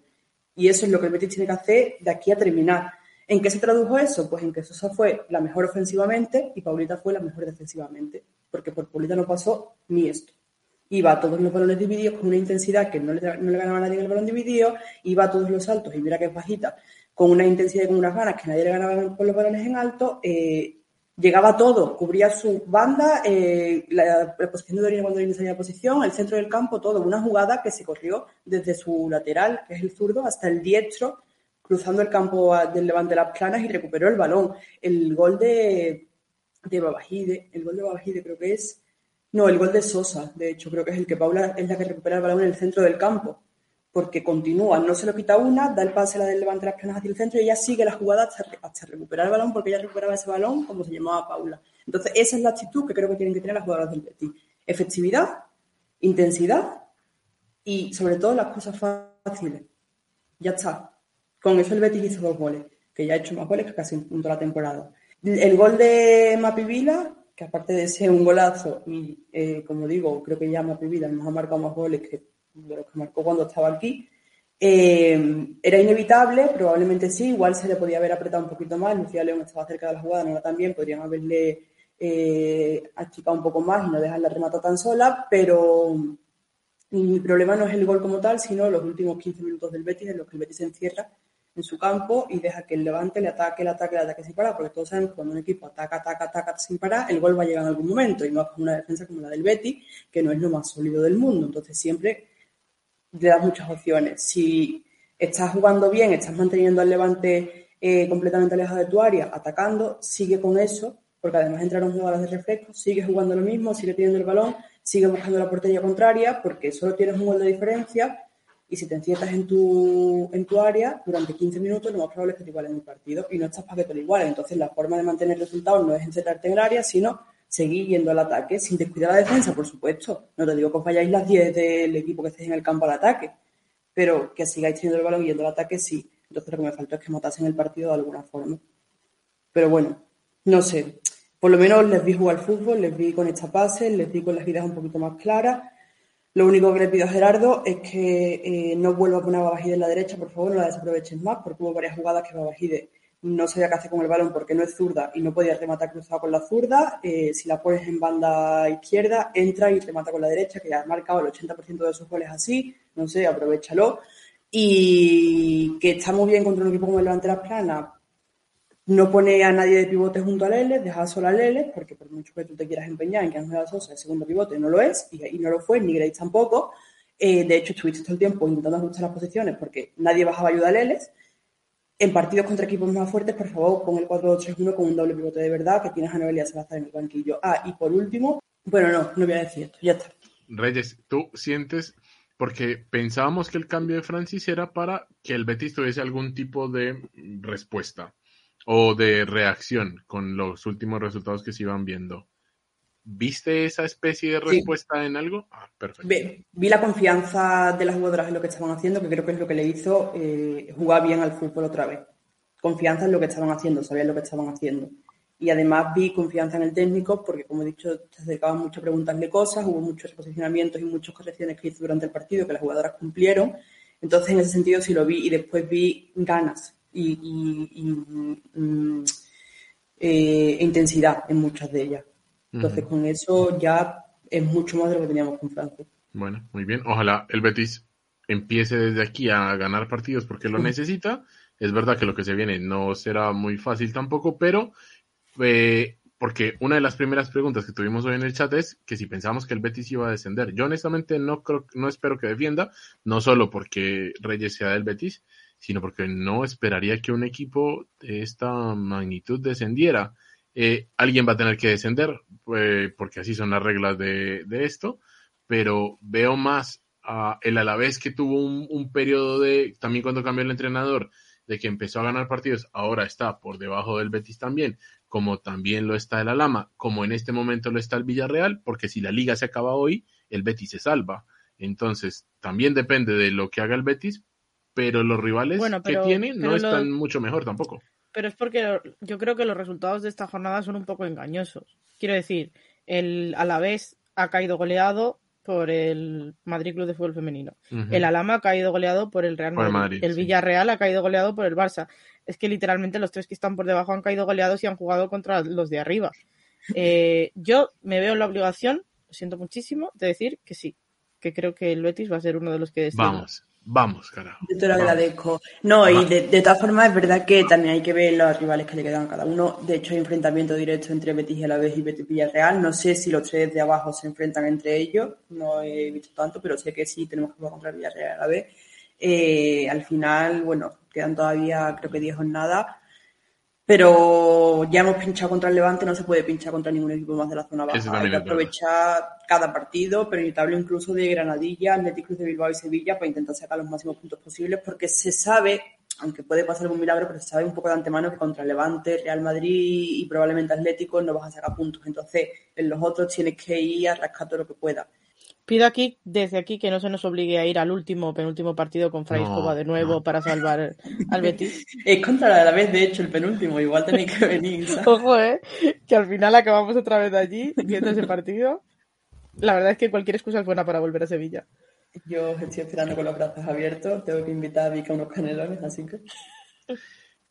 Y eso es lo que el Betis tiene que hacer de aquí a terminar. ¿En qué se tradujo eso? Pues en que Sosa fue la mejor ofensivamente y Paulita fue la mejor defensivamente, porque por Paulita no pasó ni esto. Iba a todos los balones divididos con una intensidad que no le, no le ganaba a nadie el balón dividido, iba a todos los saltos y mira que es bajita, con una intensidad y con unas ganas que nadie le ganaba con los balones en alto, eh, llegaba todo, cubría su banda, eh, la, posición de Dorina cuando Dorina salía de posición, el centro del campo, todo. Una jugada que se corrió desde su lateral, que es el zurdo, hasta el diestro, cruzando el campo del levante de las planas y recuperó el balón. El gol de, de Babajide, el gol de Babajide creo que es, no, el gol de Sosa, de hecho, creo que es el que Paula es la que recupera el balón en el centro del campo porque continúa, no se lo quita una, da el pase la del levante las piernas hacia el centro y ella sigue la jugada hasta, recuperar el balón porque ella recuperaba ese balón como se llamaba Paula. Entonces, esa es la actitud que creo que tienen que tener las jugadoras del Betis. Efectividad, intensidad y sobre todo las cosas fáciles. Ya está. Con eso el Betis hizo dos goles, que ya ha hecho más goles que casi en toda la temporada. El gol de Mapivila, que aparte de ser un golazo y, eh, como digo, creo que ya Mapivila nos ha marcado más goles que de lo que marcó cuando estaba aquí. Eh, era inevitable, probablemente sí, igual se le podía haber apretado un poquito más, Lucía León estaba cerca de la jugada, no también, podrían haberle eh, achicado un poco más y no dejarla rematar tan sola, pero mi problema no es el gol como tal, sino los últimos 15 minutos del Betis en los que el Betis se encierra en su campo y deja que el Levante le ataque, le ataque, le ataque sin parar, porque todos sabemos que cuando un equipo ataca, ataca, ataca sin parar, el gol va a llegar en algún momento, y más con una defensa como la del Betis, que no es lo más sólido del mundo. Entonces siempre le das muchas opciones. Si estás jugando bien, estás manteniendo al levante eh, completamente alejado de tu área, atacando, sigue con eso, porque además entraron jugadoras de refresco, sigue jugando lo mismo, sigue teniendo el balón, sigue buscando la portería contraria, porque solo tienes un gol de diferencia y si te encierras en tu, en tu área durante 15 minutos, lo más probable es que te igualen el partido y no estás para que te lo igualen. Entonces, la forma de mantener resultados no es encerrarte en el área, sino seguir yendo al ataque sin descuidar la defensa, por supuesto. No te digo que os vayáis las 10 del equipo que estéis en el campo al ataque, pero que sigáis teniendo el balón yendo al ataque, sí. Entonces lo que me faltó es que matasen el partido de alguna forma. Pero bueno, no sé. Por lo menos les vi jugar fútbol, les vi con esta pase, les vi con las ideas un poquito más claras. Lo único que le pido a Gerardo es que eh, no vuelva a poner Babajide en la derecha, por favor, no la desaprovechen más, porque hubo varias jugadas que Babajide no sabía qué hacer con el balón porque no es zurda y no podía rematar cruzado con la zurda. Eh, si la pones en banda izquierda, entra y remata con la derecha, que ya ha marcado el 80% de sus goles así. No sé, aprovechalo. Y que está muy bien contra un equipo como el Levante Las Planas. no pone a nadie de pivote junto a Lele, deja solo a Lele, porque por mucho que tú te quieras empeñar en que Ángel Sosa es segundo pivote, no lo es, y, no lo fue, ni Grace tampoco. Eh, de hecho, estuviste todo el tiempo intentando ajustar las posiciones porque nadie bajaba ayuda a Lele. En partidos contra equipos más fuertes, por favor, pon el 4-2-3-1 con un doble pivote de verdad, que tienes a Noelia en el banquillo. Ah, y por último, bueno, no, no voy a decir esto, ya está. Reyes, ¿tú sientes porque pensábamos que el cambio de Francis era para que el Betis tuviese algún tipo de respuesta o de reacción con los últimos resultados que se iban viendo. ¿Viste esa especie de respuesta en algo? Ah, perfecto. Vi, la confianza de las jugadoras en lo que estaban haciendo, que creo que es lo que le hizo eh, jugar bien al fútbol otra vez. Confianza en lo que estaban haciendo, sabían lo que estaban haciendo. Y además vi confianza en el técnico, porque como he dicho, se acercaban mucho a preguntarle cosas, hubo muchos posicionamientos y muchas correcciones que hizo durante el partido que las jugadoras cumplieron. Entonces, en ese sentido sí lo vi y después vi ganas y, mm, eh, intensidad en muchas de ellas. Entonces, con eso ya es mucho más de lo que teníamos con Francia. Bueno, muy bien. Ojalá el Betis empiece desde aquí a ganar partidos porque lo necesita. Es verdad que lo que se viene no será muy fácil tampoco, pero eh, porque una de las primeras preguntas que tuvimos hoy en el chat es que si pensamos que el Betis iba a descender. Yo honestamente no creo, no espero que defienda, no solo porque Reyes sea del Betis, sino porque no esperaría que un equipo de esta magnitud descendiera. Eh, alguien va a tener que descender, pues, porque así son las reglas de, esto, pero veo más a el Alavés que tuvo un, un, periodo de, también cuando cambió el entrenador, de que empezó a ganar partidos, ahora está por debajo del Betis también, como también lo está el Alama, como en este momento lo está el Villarreal, porque si la liga se acaba hoy, el Betis se salva. Entonces, también depende de lo que haga el Betis, pero los rivales que tienen no están mucho mejor tampoco. Pero es porque yo creo que los resultados de esta jornada son un poco engañosos. Quiero decir, el Alavés ha caído goleado por el Madrid Club de Fútbol Femenino. El Alama ha caído goleado por el Real Madrid. el Villarreal ha caído goleado por el Barça. Es que literalmente los tres que están por debajo han caído goleados y han jugado contra los de arriba. Eh, yo me veo en la obligación, lo siento muchísimo, de decir que sí, que creo que el Betis va a ser uno de los que Vamos, Vamos, carajo. Yo te lo agradezco. No, y de, todas formas es verdad que también hay que ver los rivales que le quedan a cada uno. De hecho, hay enfrentamiento directo entre Betis y Alavés y Betis Villarreal. No sé si los tres de abajo se enfrentan entre ellos. No he visto tanto, pero sé que sí tenemos que jugar contra Villarreal y Alavés. Eh, al final, bueno, quedan todavía creo que 10 jornadas pero ya hemos pinchado contra el Levante, no se puede pinchar contra ningún equipo más de la zona baja. Hay que aprovechar cada partido, pero hablo incluso de Granadilla, Atlético de Bilbao y Sevilla para intentar sacar los máximos puntos posibles, porque se sabe, aunque puede pasar un milagro, pero se sabe un poco de antemano que contra Levante, Real Madrid y probablemente Atlético no vas a sacar puntos. Entonces, en los otros tienes que ir a rascar todo lo que pueda. Pido aquí, desde aquí, que no se nos obligue a ir al último, penúltimo partido con Fray de nuevo para salvar al Betis. Es contra la vez, de hecho, el penúltimo, igual tenéis que venir. Ojo, eh, que al final acabamos otra vez de allí viendo ese partido. La verdad es que cualquier excusa es buena para volver a Sevilla. Yo estoy esperando con los brazos abiertos, tengo que invitar a Vika unos canelones, así que...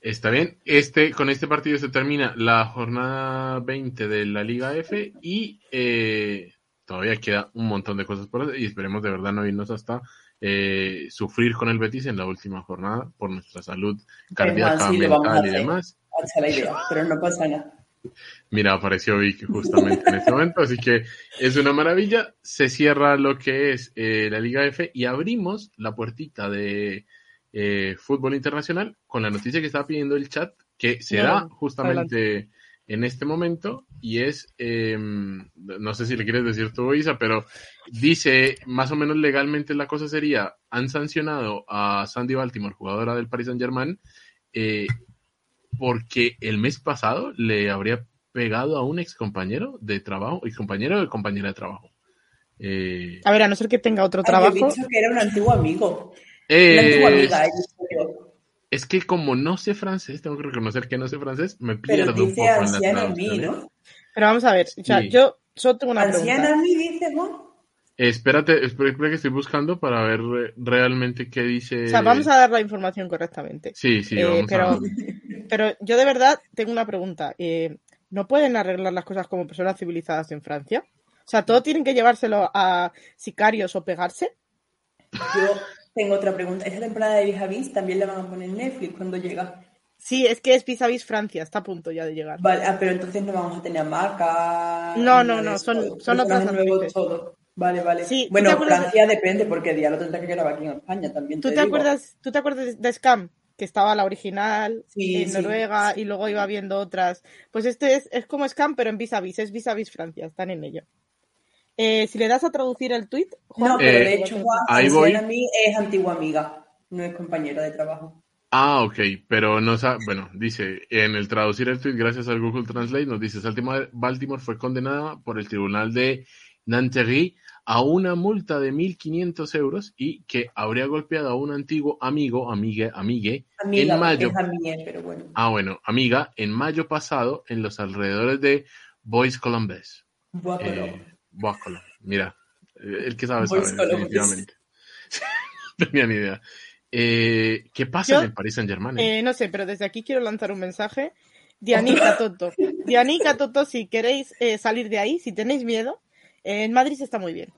Está bien. Este, con este partido se termina la jornada 20 de la Liga F y eh, todavía queda un montón de cosas por hacer y esperemos de verdad no irnos hasta eh, sufrir con el Betis en la última jornada por nuestra salud cardíaca, mental y demás. pero no pasa nada. Mira, apareció Vicky justamente en este momento, así que es una maravilla. Se cierra lo que es eh, la Liga F y abrimos la puertita de eh, fútbol internacional con la noticia que estaba pidiendo el chat, que será justamente en este momento y es, em, no sé si le quieres decir tú, Isa, pero dice, más o menos legalmente la cosa sería, han sancionado a Sandy Baltimore, jugadora del Paris Saint Germain, eh, porque el mes pasado le habría pegado a un ex compañero de trabajo, ex compañero o compañera de trabajo. Eh, a ver, a no ser que tenga otro trabajo. dicho que era un antiguo amigo. una antigua amiga, es que como no sé francés, tengo que reconocer que no sé francés, me pierdo un poco en la mí, ¿no? Pero vamos a ver, o sea, yo solo tengo una anciana pregunta. mí dice, ¿no? Espérate, espera que estoy buscando para ver realmente qué dice. O sea, vamos a dar la información correctamente. Sí, sí, eh, vamos pero, a... pero yo de verdad tengo una pregunta. Eh, ¿No pueden arreglar las cosas como personas civilizadas en Francia? O sea, ¿todo tienen que llevárselo a sicarios o pegarse? Yo tengo otra pregunta. ¿Esta temporada de Vieja también la van a poner en Netflix cuando llega? Sí, es que es vis a vis Francia, está a punto ya de llegar. Vale, ah, pero entonces no vamos a tener marca. No, no, no, son, son otras nuevos todo. Vale, vale. Sí, bueno, Francia depende porque día lo tendrá que grabar aquí en España también. ¿Tú te, acuerdas, ¿Tú te acuerdas de Scam? Que estaba la original en Noruega y luego iba viendo otras. Pues este es, es como Scam, pero en vis a vis, es vis a vis Francia, están en ello. Eh, si le das a traducir el tweet, no, pero de hecho, Juan, ahí voy. a mí es antigua amiga, no es compañera de trabajo. Ah, ok, pero no sabe, bueno, dice, en el traducir el tweet gracias al Google Translate nos dice, Baltimore fue condenada por el tribunal de Nanterre a una multa de 1.500 euros y que habría golpeado a un antiguo amigo, amigue, amigue, en mayo. Ah, bueno, amiga, en mayo pasado en los alrededores de Bois Columbus. Eh, Columbus. Mira, el que sabe sabe, definitivamente. no tenía ni idea. Eh, ¿Qué pasa en el Paris Saint Germain? Eh, no sé, pero desde aquí quiero lanzar un mensaje. Dianica Toto. Dianica Toto, si queréis salir de ahí, si tenéis miedo, en Madrid se está muy bien.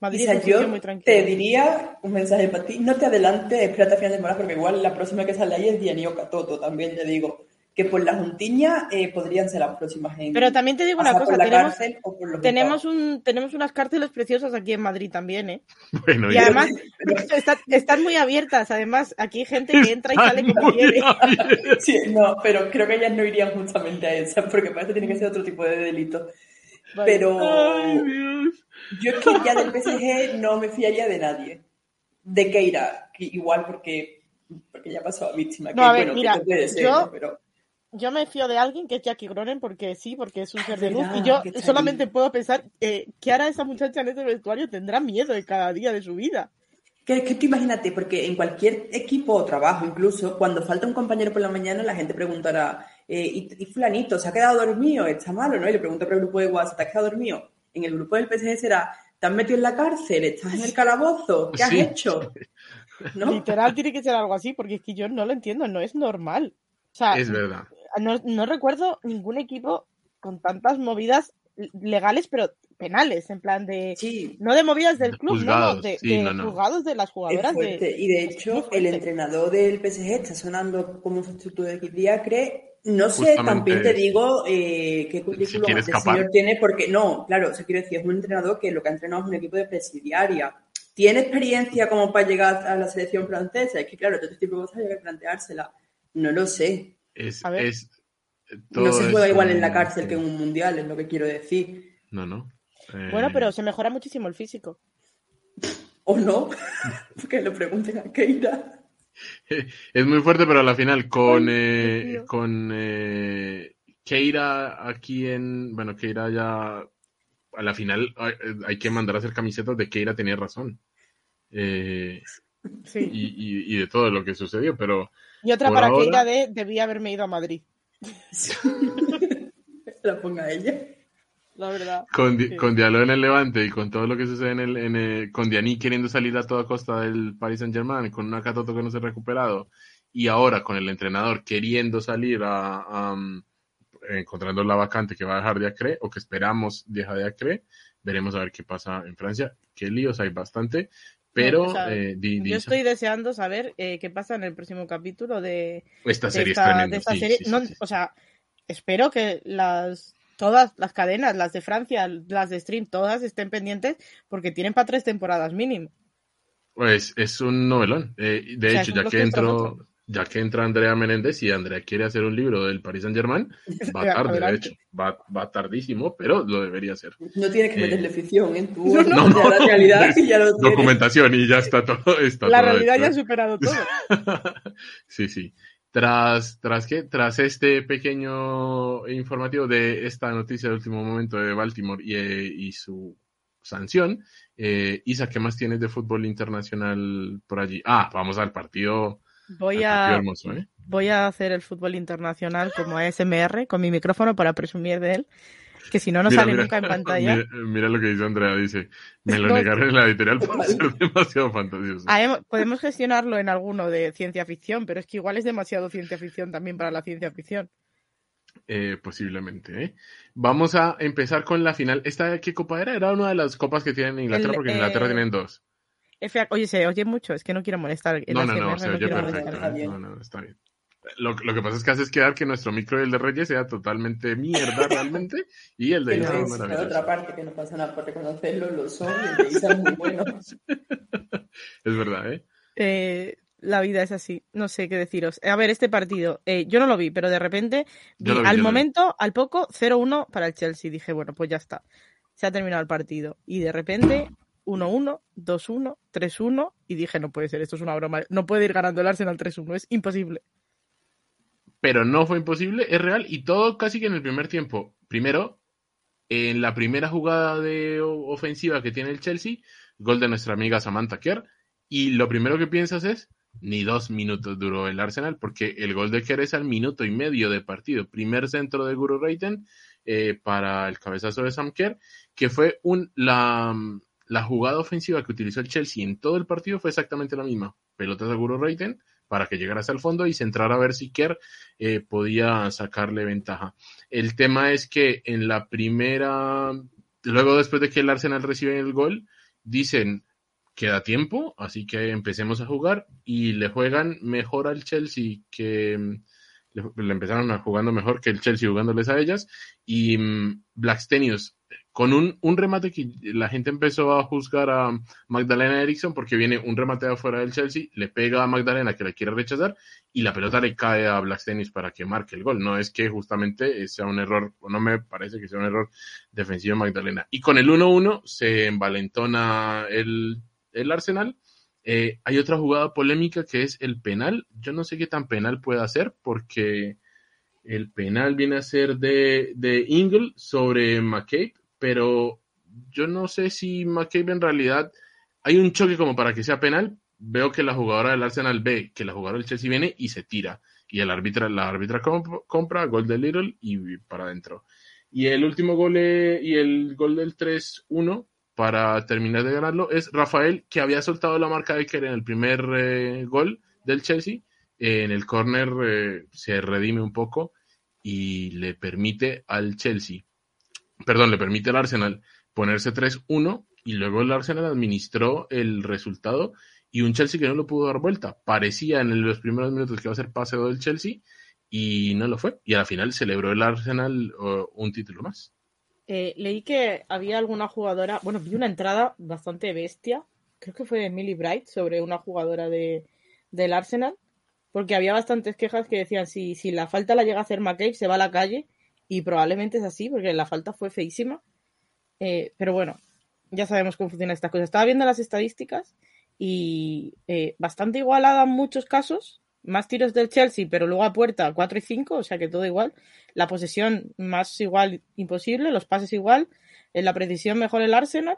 Madrid yo muy tranquilo. te diría un mensaje para ti. No te adelantes, espérate a final de semana, porque igual la próxima que sale ahí es Dianioca Toto, también te digo. Que por la juntiña eh, podrían ser las próximas en. Pero también te digo una cosa, tenemos, un, tenemos unas cárceles preciosas aquí en Madrid también, ¿eh? Bueno, y además están, muy abiertas, además aquí hay gente que entra y sale como quiere. sí, no, pero creo que ellas no irían justamente a esa, porque parece que tiene que ser otro tipo de delito. Pero yo es que ya del PSG no me fiaría de nadie. De Keira, igual porque, porque ya pasó a víctima. No, a ver, mira, yo, yo me fío de alguien que es Jackie Gronen porque sí, porque es un ser de luz. Y yo solamente puedo pensar eh, qué hará esa muchacha en ese vestuario. Tendrá miedo de cada día de su vida. Que, que tú imagínate, porque en cualquier equipo o trabajo, incluso, cuando falta un compañero por la mañana, la gente preguntará, eh, ¿y, fulanito se ha quedado dormido? ¿Está malo? ¿no? Y le pregunto por el grupo de WhatsApp, ¿te has quedado dormido? En el grupo del PSG será, ¿te has metido en la cárcel? ¿Estás en el calabozo? ¿Qué has hecho? Literal tiene que ser algo así, porque es que yo no lo entiendo, no es normal. O sea, es verdad. No, no recuerdo ningún equipo con tantas movidas legales, pero penales, en plan de. No de movidas del club, no, de, juzgados de las jugadoras. De, y de hecho, el entrenador del PSG está sonando como sustituto de Diacre. No sé, también te digo eh, qué currículum si señor tiene, porque no, claro, o sea, quiero decir, es un entrenador que lo que ha entrenado es un equipo de presidiaria. ¿Tiene experiencia como para llegar a la selección francesa? Es que, claro, todo este tipo de cosas hay que planteársela. No lo sé. Es, no se juega igual en la cárcel que en un mundial, es lo que quiero decir. No, no. Bueno, pero se mejora muchísimo el físico. ¿O no? que lo pregunten a Keira. Es muy fuerte, pero a la final con, eh, con eh, Keira aquí en. Bueno, Keira ya. A la final hay, que mandar a hacer camisetas de Keira tenía razón. Eh, sí. y, de todo lo que sucedió, pero. Y otra para Keira de debía haberme ido a Madrid. la ponga ella. La verdad. Con, con Diallo en el Levante y con todo lo que sucede en el, en con Dianí queriendo salir a toda costa del Paris Saint Germain, con una Catoto que no se ha recuperado, y ahora con el entrenador queriendo salir a, encontrando la vacante que va a dejar de Acre, o que esperamos deja de Acre, veremos a ver qué pasa en Francia. Qué líos hay bastante, pero eh, yo estoy deseando saber eh, qué pasa en el próximo capítulo de esta serie. esta, serie. o sea, espero que las todas las cadenas, las de Francia, las de Stream, todas estén pendientes porque tienen para tres temporadas mínimo. Pues es un novelón. Eh, de hecho, ya que entro, ya que entra Andrea Menéndez y Andrea quiere hacer un libro del Paris Saint Germain, va tarde, de hecho, va, va, tardísimo, pero lo debería hacer. No tiene que meterle eh, ficción, ¿eh? Tú, no, no, la realidad y ya lo Documentación y ya está todo. Está la realidad ya ha superado todo. sí, sí. Tras, tras, ¿qué? Tras este pequeño informativo de esta noticia de último momento de Baltimore y, eh, y su sanción, eh, Isa, ¿qué más tienes de fútbol internacional por allí? Ah, vamos al partido. Voy a, ¿eh? voy a hacer el fútbol internacional como ASMR con mi micrófono para presumir de él que si no, no sale nunca en pantalla. Mira, lo que dice Andrea, dice, me lo negaron en la editorial por ser demasiado fantasioso. podemos gestionarlo en alguno de ciencia ficción, pero es que igual es demasiado ciencia ficción también para la ciencia ficción. Eh, posiblemente. ¿eh? Vamos a empezar con la final. ¿Esta qué copa era? Era una de las copas que tienen en Inglaterra, porque en Inglaterra eh, tienen dos. Oye, se oye mucho, es que no quiero molestar. No, no, no, se oye perfecto. No, no, está bien. Lo, que pasa es que haces quedar que nuestro micro y el de Reyes sea totalmente mierda realmente y el de Isa es otra parte que no pasa nada por reconocerlo, lo son y el de Isa es muy bueno. es verdad, ¿eh? ¿eh? La vida es así, no sé qué deciros. A ver, este partido, eh, yo no lo vi, pero de repente, al momento, al poco, 0-1 para el Chelsea. Dije, bueno, pues ya está, se ha terminado el partido. Y de repente, 1-1, 2-1, 3-1, y dije, no puede ser, esto es una broma, no puede ir ganando el Arsenal 3-1, es imposible pero no fue imposible, es real y todo casi que en el primer tiempo. Primero, en la primera jugada de ofensiva que tiene el Chelsea, gol de nuestra amiga Samantha Kerr, y lo primero que piensas es, ni dos minutos duró el Arsenal, porque el gol de Kerr es al minuto y medio de partido. Primer centro de Guru Reiten eh, para el cabezazo de Sam Kerr, que fue un, la, la jugada ofensiva que utilizó el Chelsea en todo el partido fue exactamente la misma. Pelotas de Guru Reiten, para que llegara hasta el fondo y centrar a ver si Kerr eh, podía sacarle ventaja. El tema es que en la primera, luego después de que el Arsenal recibe el gol, dicen queda tiempo, así que empecemos a jugar y le juegan mejor al Chelsea que le, empezaron a jugando mejor que el Chelsea jugándoles a ellas y um, Blackstenius con un, un, remate que la gente empezó a juzgar a Magdalena Eriksson porque viene un remate de afuera del Chelsea, le pega a Magdalena que la quiere rechazar y la pelota le cae a Blackstenius para que marque el gol. No es que justamente sea un error, o no me parece que sea un error defensivo de Magdalena. Y con el 1-1 se envalentona el, el Arsenal. Eh, hay otra jugada polémica que es el penal. Yo no sé qué tan penal puede ser porque el penal viene a ser de, de Ingle sobre McCabe pero yo no sé si McCabe en realidad hay un choque como para que sea penal. Veo que la jugadora del Arsenal ve que la jugadora del Chelsea viene y se tira. Y el árbitra, la árbitra compra gol de Little y para adentro. Y el último gol eh, y el gol del 3-1 para terminar de ganarlo es Rafael, que había soltado la marca de Kerr en el primer eh, gol del Chelsea. en el córner eh, se redime un poco y le permite al Chelsea perdón, le permite al Arsenal ponerse 3-1 y luego el Arsenal administró el resultado y un Chelsea que no lo pudo dar vuelta. Parecía en los primeros minutos que iba a ser paseo del Chelsea y no lo fue. Y al final celebró el Arsenal un título más. Eh, leí que había alguna jugadora, bueno, vi una entrada bastante bestia, creo que fue de Millie Bright, sobre una jugadora de, del Arsenal, porque había bastantes quejas que decían, si, si la falta la llega a hacer McCabe, se va a la calle y probablemente es así, porque la falta fue feísima. Eh, pero bueno, ya sabemos cómo funcionan estas cosas. Estaba viendo las estadísticas y eh, bastante igualada en muchos casos. Más tiros del Chelsea, pero luego a puerta 4 y 5, o sea que todo igual. La posesión más igual imposible, los pases igual. En la precisión mejor el Arsenal.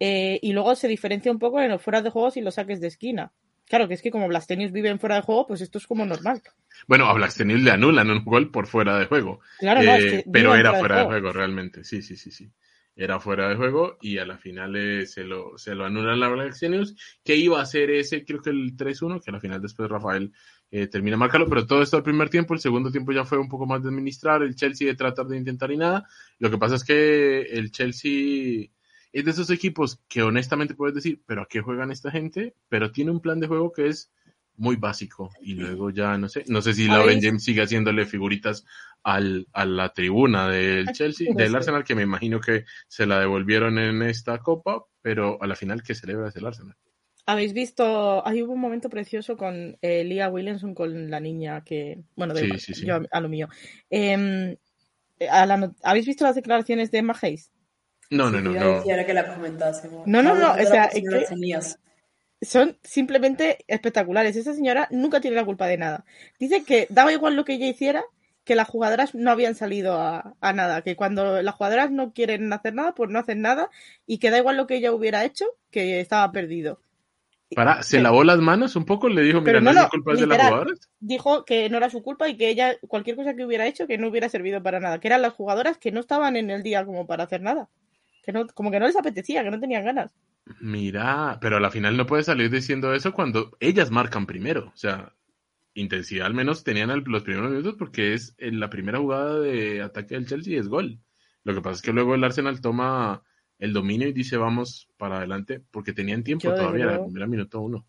Eh, y luego se diferencia un poco en los fuera de juegos y los saques de esquina. Claro, que es que como Blastenius vive fuera de juego, pues esto es como normal. Bueno, a Blastenius le anulan un gol por fuera de juego. Claro, no, es eh, que pero era fuera de juego. realmente. Sí, sí, sí, sí. Era fuera de juego y a la final eh, se, lo, se lo anulan a Blastenius, que iba a ser ese, creo que el 3-1, que a la final después Rafael eh, termina marcarlo, pero todo esto al primer tiempo, el segundo tiempo ya fue un poco más de administrar, el Chelsea de tratar de intentar y nada. Lo que pasa es que el Chelsea es de esos equipos que honestamente puedes decir, pero ¿a qué juegan esta gente? Pero tiene un plan de juego que es muy básico y luego ya no sé, no sé si la James sigue haciéndole figuritas al, a la tribuna del Chelsea, del Arsenal, que me imagino que se la devolvieron en esta copa, pero a la final que celebra es el Arsenal. Habéis visto, ahí hubo un momento precioso con eh, Leah Williamson con la niña que, bueno, de yo a, lo mío. Em, ¿Habéis visto las declaraciones de Emma Hayes? No, no, no. no. que la comentásemos. No, no, no. O sea, son simplemente espectaculares. Esa señora nunca tiene la culpa de nada. Dice que daba igual lo que ella hiciera, que las jugadoras no habían salido a, nada, que cuando las jugadoras no quieren hacer nada, pues no hacen nada, y que da igual lo que ella hubiera hecho, que estaba perdido. Para, ¿se lavó las manos un poco? Le dijo, mira, no, es culpa de las jugadoras. Dijo que no era su culpa y que ella, cualquier cosa que hubiera hecho, que no hubiera servido para nada, que eran las jugadoras que no estaban en el día como para hacer nada como que no les apetecía, que no tenían ganas. Mira, pero a la final no puede salir diciendo eso cuando ellas marcan primero. O sea, intensidad al menos tenían los primeros minutos porque es en la primera jugada de ataque del Chelsea es gol. Lo que pasa es que luego el Arsenal toma el dominio y dice vamos para adelante porque tenían tiempo todavía, era minuto uno.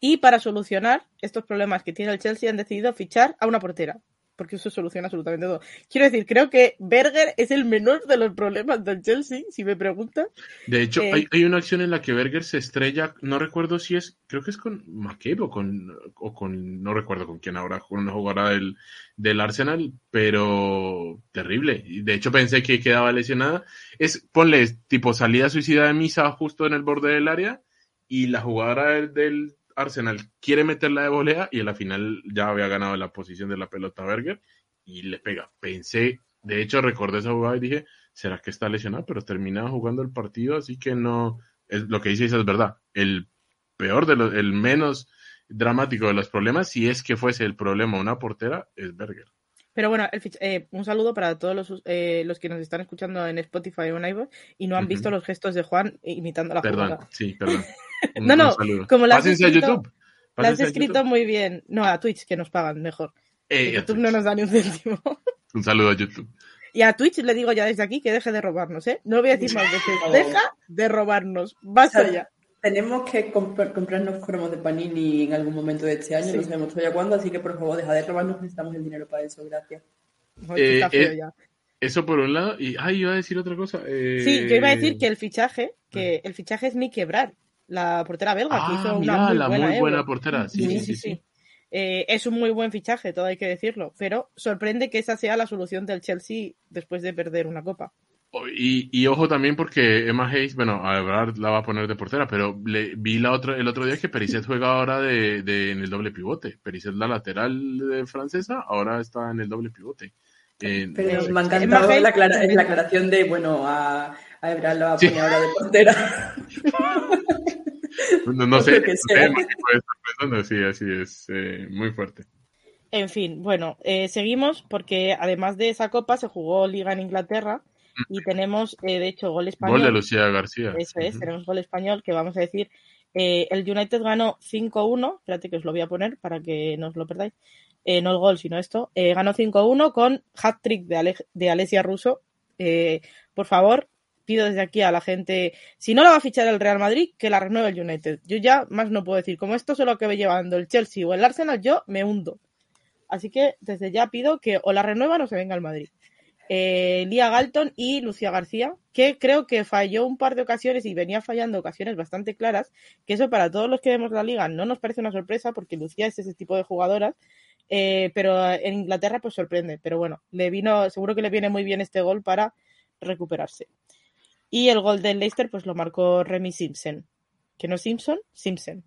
Y para solucionar estos problemas que tiene el Chelsea han decidido fichar a una portera porque eso soluciona absolutamente todo. Quiero decir, creo que Berger es el menor de los problemas del Chelsea, si me preguntan. De hecho, eh, hay, una acción en la que Berger se estrella, no recuerdo si es, creo que es con McCabe o con, o con no recuerdo con quién ahora, con una jugadora del, del Arsenal, pero terrible. De hecho, pensé que quedaba lesionada. Es, ponle, tipo salida suicida de misa justo en el borde del área y la jugadora del Arsenal quiere meterla de volea y en la final ya había ganado la posición de la pelota Berger y le pega. Pensé, de hecho recordé esa jugada y dije, ¿será que está lesionado? Pero termina jugando el partido, así que no, es, lo que dice es verdad. El peor de los, el menos dramático de los problemas, si es que fuese el problema una portera, es Berger. Pero bueno, eh, un saludo para todos los, eh, los, que nos están escuchando en Spotify o en iVoox y no han visto los gestos de Juan imitando la Perdón, sí, perdón. no, no, como la has escrito, La has escrito muy bien. No, a Twitch, que nos pagan mejor. Eh, YouTube no nos da ni un céntimo. un saludo a YouTube. Y a Twitch le digo ya desde aquí que deje de robarnos, ¿eh? No voy a decir más veces. Deja de robarnos. Basta ya. Tenemos que comprarnos cromos de Panini en algún momento de este año, no sabemos todavía cuándo, así que por favor, deja de robarnos, necesitamos el dinero para eso, gracias. Eh, eh, eso por un lado, y ay, iba a decir otra cosa. Eh... Sí, yo iba a decir que el fichaje, que el fichaje es Nick Quebrar, la portera belga, que hizo ah, una muy la buena muy buena portera, sí, sí, sí. sí. Eh, es un muy buen fichaje, todo hay que decirlo, pero sorprende que esa sea la solución del Chelsea después de perder una copa. Y, ojo también porque Emma Hayes, bueno, a verdad la va a poner de portera, pero le, vi la otra, el otro día que Pericet juega ahora de, en el doble pivote. Pericet, la lateral de francesa, ahora está en el doble pivote. pero me ha encantado la, la, aclaración de, bueno, a, a Ebrard la va a poner ahora de portera. no, sé, no sí, así es, eh, muy fuerte. En fin, bueno, eh, seguimos porque además de esa copa se jugó Liga en Inglaterra y tenemos, eh, de hecho, gol español. Gol de Lucía García. Eso es, tenemos gol español que vamos a decir. Eh, el United ganó 5-1, espérate que os lo voy a poner para que no os lo perdáis. Eh, no el gol, sino esto. ganó 5-1 con hat-trick de, de Alessia Russo. por favor, pido desde aquí a la gente, si no la va a fichar el Real Madrid, que la renueve el United. Yo ya más no puedo decir, como esto es lo que ve llevando el Chelsea o el Arsenal, yo me hundo. Así que desde ya pido que o la renuevan o se venga al Madrid eh, Lía Galton y Lucía García, que creo que falló un par de ocasiones y venía fallando ocasiones bastante claras, que eso para todos los que vemos la liga no nos parece una sorpresa porque Lucía es ese tipo de jugadoras, eh, pero en Inglaterra pues sorprende, pero bueno, le vino, seguro que le viene muy bien este gol para recuperarse. Y el gol del Leicester pues lo marcó Remy Simpson, que no Simpson, Simpson.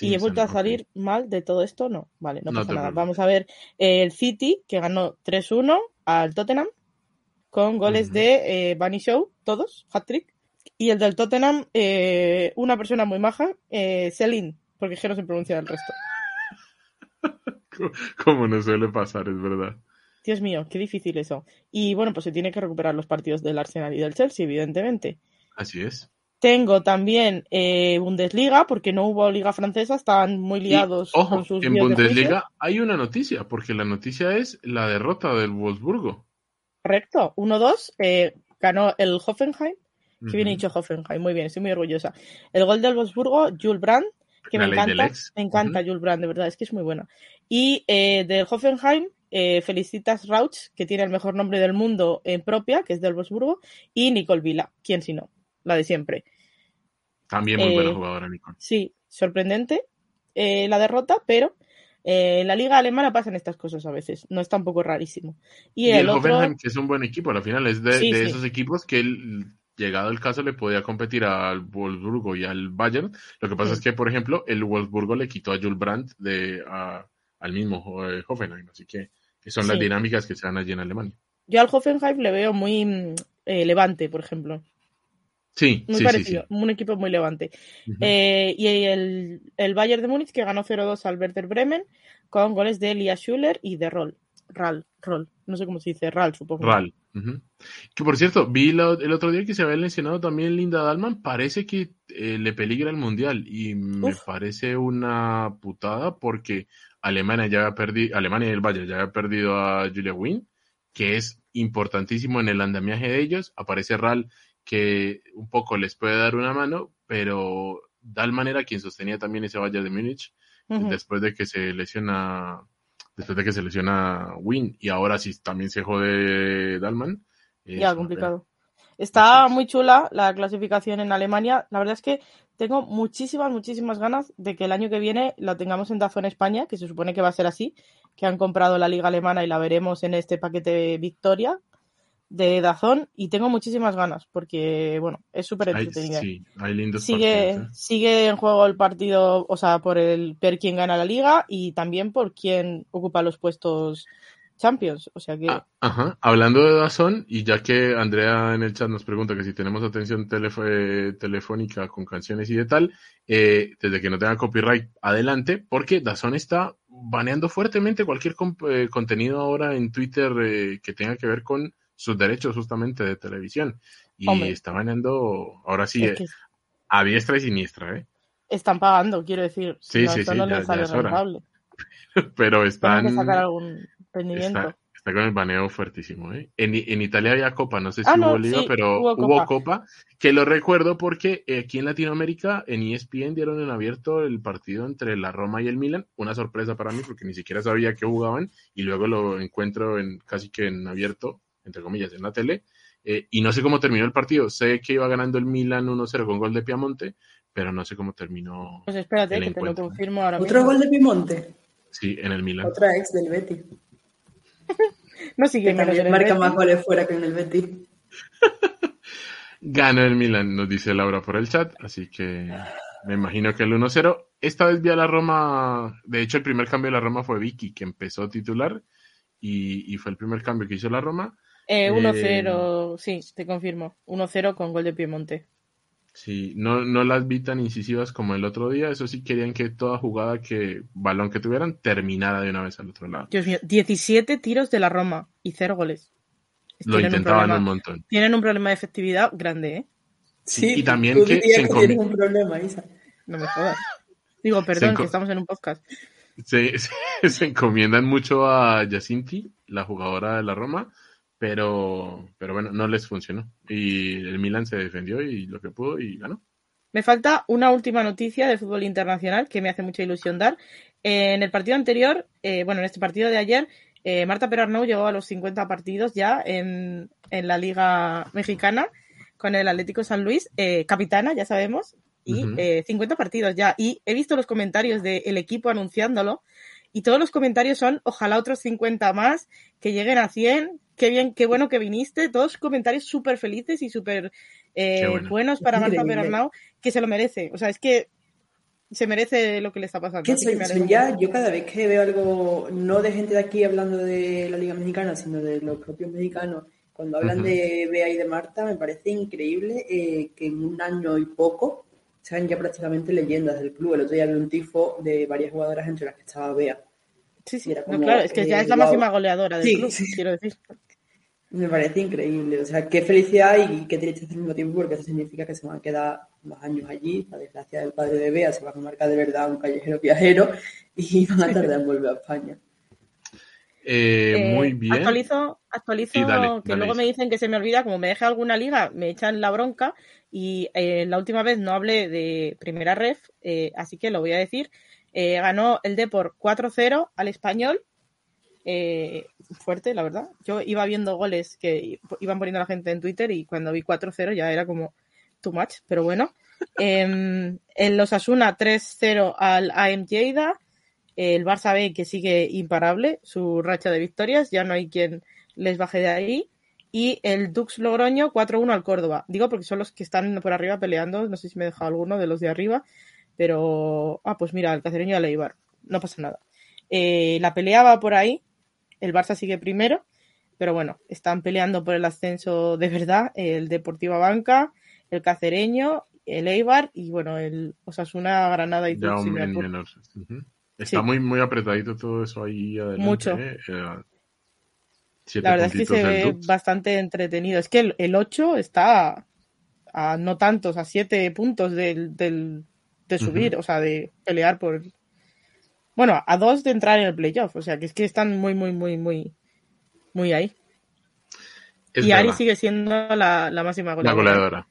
y he vuelto a salir mal de todo esto, no, vale, no, pasa nada. Vamos a ver el City, que ganó 3-1 al Tottenham, con goles de eh, Bunny Show, todos, hat-trick. Y el del Tottenham, eh, una persona muy maja, eh, Celine, porque es que no se pronuncia el resto. Como no suele pasar, es verdad. Dios mío, qué difícil eso. Y bueno, pues se tiene que recuperar los partidos del Arsenal y del Chelsea, evidentemente. Así es. Tengo también eh, Bundesliga, porque no hubo liga francesa, estaban muy liados con sus En Bundesliga hay una noticia, porque la noticia es la derrota del Wolfsburgo. Correcto, 1-2, eh, ganó el Hoffenheim, que bien dicho Hoffenheim, muy bien, estoy muy orgullosa. El gol del Wolfsburgo, Jules Brandt, que me encanta, me encanta Jules Brandt, de verdad, es que es muy buena. Y eh, del Hoffenheim, eh, felicitas Rauch, que tiene el mejor nombre del mundo en propia, que es del Wolfsburgo, y Nicole Vila, quién si no, la de siempre. También muy buena jugadora, Nicole. Sí, sorprendente la derrota, pero en la liga alemana pasan estas cosas a veces, no es tampoco rarísimo. Y, el, Hoffenheim, que es un buen equipo, al final es de, esos equipos que llegado el caso le podía competir al Wolfsburgo y al Bayern. Lo que pasa es que, por ejemplo, el Wolfsburgo le quitó a Jules Brandt de, al mismo eh, Hoffenheim, así que, son las dinámicas que se dan allí en Alemania. Yo al Hoffenheim le veo muy mm, eh, levante, por ejemplo. Sí, muy parecido, un equipo muy levante. Eh, y el, el, Bayern de Múnich que ganó 0-2 al Werder Bremen con goles de Elia Schuller y de Roll. Ral, Roll, no sé cómo se dice, Ral, supongo. Ral. Que por cierto, vi el otro día que se había mencionado también Linda Dalman, parece que eh, le peligra el mundial y me parece una putada porque Alemania ya había perdido, Alemania y el Bayern ya había perdido a Julia Wynn, que es importantísimo en el andamiaje de ellos. Aparece Ral que un poco les puede dar una mano, pero Dalman era quien sostenía también ese Bayern de Múnich después de que se lesiona después de que se lesiona Win y ahora sí también se jode Dalman. Ya, complicado. Está muy chula la clasificación en Alemania. La verdad es que tengo muchísimas, muchísimas ganas de que el año que viene lo tengamos en Dazón España, que se supone que va a ser así, que han comprado la liga alemana y la veremos en este paquete Victoria de Dazón y tengo muchísimas ganas porque, bueno, es súper entretenida. Sí, hay lindos sigue, partidos, ¿eh? sigue en juego el partido, o sea, por el per quién gana la liga y también por quién ocupa los puestos Champions, o sea que... Ah, ajá, hablando de Dazón, y ya que Andrea en el chat nos pregunta que si tenemos atención eh, telefónica con canciones y de tal, eh, desde que no tenga copyright, adelante, porque Dazón está baneando fuertemente cualquier eh, contenido ahora en Twitter que tenga que ver con sus derechos justamente de televisión. Y está baneando, ahora sí, a diestra y siniestra, ¿eh? Están pagando, quiero decir. Sí, sí, sí, no ya, sale rentable. Pero están... Que sacar algún Está, con el baneo fuertísimo. ¿eh? En, en, Italia había Copa, no sé si ah, hubo Liga, pero hubo copa. que lo recuerdo porque aquí en Latinoamérica, en ESPN dieron en abierto el partido entre la Roma y el Milan. Una sorpresa para mí porque ni siquiera sabía que jugaban y luego lo encuentro en casi que en abierto, entre comillas, en la tele. Eh, y no sé cómo terminó el partido. Sé que iba ganando el Milan 1-0 con gol de Piamonte, pero no sé cómo terminó. Pues espérate, que te lo confirmo ahora. ¿Otro gol de Piamonte? Sí, en el Milan. Otra ex del Betty. No sigue que marca más goles fuera que en el Betis. Gana el Milan, nos dice Laura por el chat, así que me imagino que el 1-0. Esta vez vi a la Roma, de hecho el primer cambio de la Roma fue Vicky, que empezó titular y, fue el primer cambio que hizo la Roma. 1-0, eh, sí, te confirmo. 1-0 con gol de Piemonte. Sí, no, no las vi tan incisivas como el otro día. Eso sí, querían que toda jugada, que balón que tuvieran, terminara de una vez al otro lado. Dios mío, 17 tiros de la Roma y 0 goles. Lo intentaban un, montón. Tienen un problema de efectividad grande, ¿eh? Sí, y también que se encomiendan. un problema, Isa. No me jodas. Digo, perdón, que estamos en un podcast. Se, se encomiendan mucho a Jacinti, la jugadora de la Roma, pero, pero bueno, no les funcionó. Y el Milan se defendió y lo que pudo y ganó. Me falta una última noticia de fútbol internacional que me hace mucha ilusión dar. En el partido anterior, eh, bueno, en este partido de ayer, eh, Marta Perarnau llegó a los 50 partidos ya en, en, la Liga Mexicana con el Atlético San Luis, eh, capitana, ya sabemos, y 50 partidos ya. Y he visto los comentarios del equipo anunciándolo y todos los comentarios son ojalá otros 50 más, que lleguen a 100, qué bien, qué bueno que viniste, todos comentarios súper felices y súper eh, buenos para Marta Perarnau, que se lo merece. O sea, es que se merece lo que le está pasando. Que ya, yo cada vez que veo algo, no de gente de aquí hablando de la Liga Mexicana, sino de los propios mexicanos, cuando hablan de Bea y de Marta, me parece increíble eh, que en un año y poco sean ya prácticamente leyendas del club. El otro día había un tifo de varias jugadoras entre las que estaba Bea. Sí, sí, claro, es que ya es la máxima goleadora del club, quiero decir. Me parece increíble. O sea, qué felicidad y qué tristeza al mismo tiempo, porque eso significa que se van a quedar más años allí. La desgracia del padre de Bea se va a marcar de verdad un callejero viajero y van a tardar en volver a España. Eh, eh, muy bien. Actualizo, actualizo que luego me dicen que se me olvida, como me deje alguna liga, me echan la bronca y eh, la última vez no hablé de primera ref, así que lo voy a decir. ganó el Depor 4-0 al español fuerte, la verdad. Yo iba viendo goles que iban poniendo la gente en Twitter y cuando vi 4-0 ya era como too much, pero bueno. en los Asuna 3-0 al AM Lleida. El Barça B que sigue imparable, su racha de victorias, ya no hay quien les baje de ahí. Y el Dux Logroño 4-1 al Córdoba. Digo porque son los que están por arriba peleando, no sé si me he dejado alguno de los de arriba, pero... Ah, pues mira, el Cacereño y el no pasa nada. Eh, la pelea va por ahí, el Barça sigue primero, pero bueno, están peleando por el ascenso de verdad el Deportiva Banca, el Cacereño, el Eibar y bueno, el Osasuna, Granada y todo. Está muy, muy apretadito todo eso ahí adelante. Mucho. ¿eh? Eh, la verdad es que se ve bastante entretenido. Es que el, 8 está a no tantos, a 7 puntos del, de subir, o sea, de pelear por, bueno, a dos de entrar en el playoff. O sea, que es que están muy, muy, muy, muy, muy ahí. y Ari sigue siendo la, máxima goleadora. La goleadora.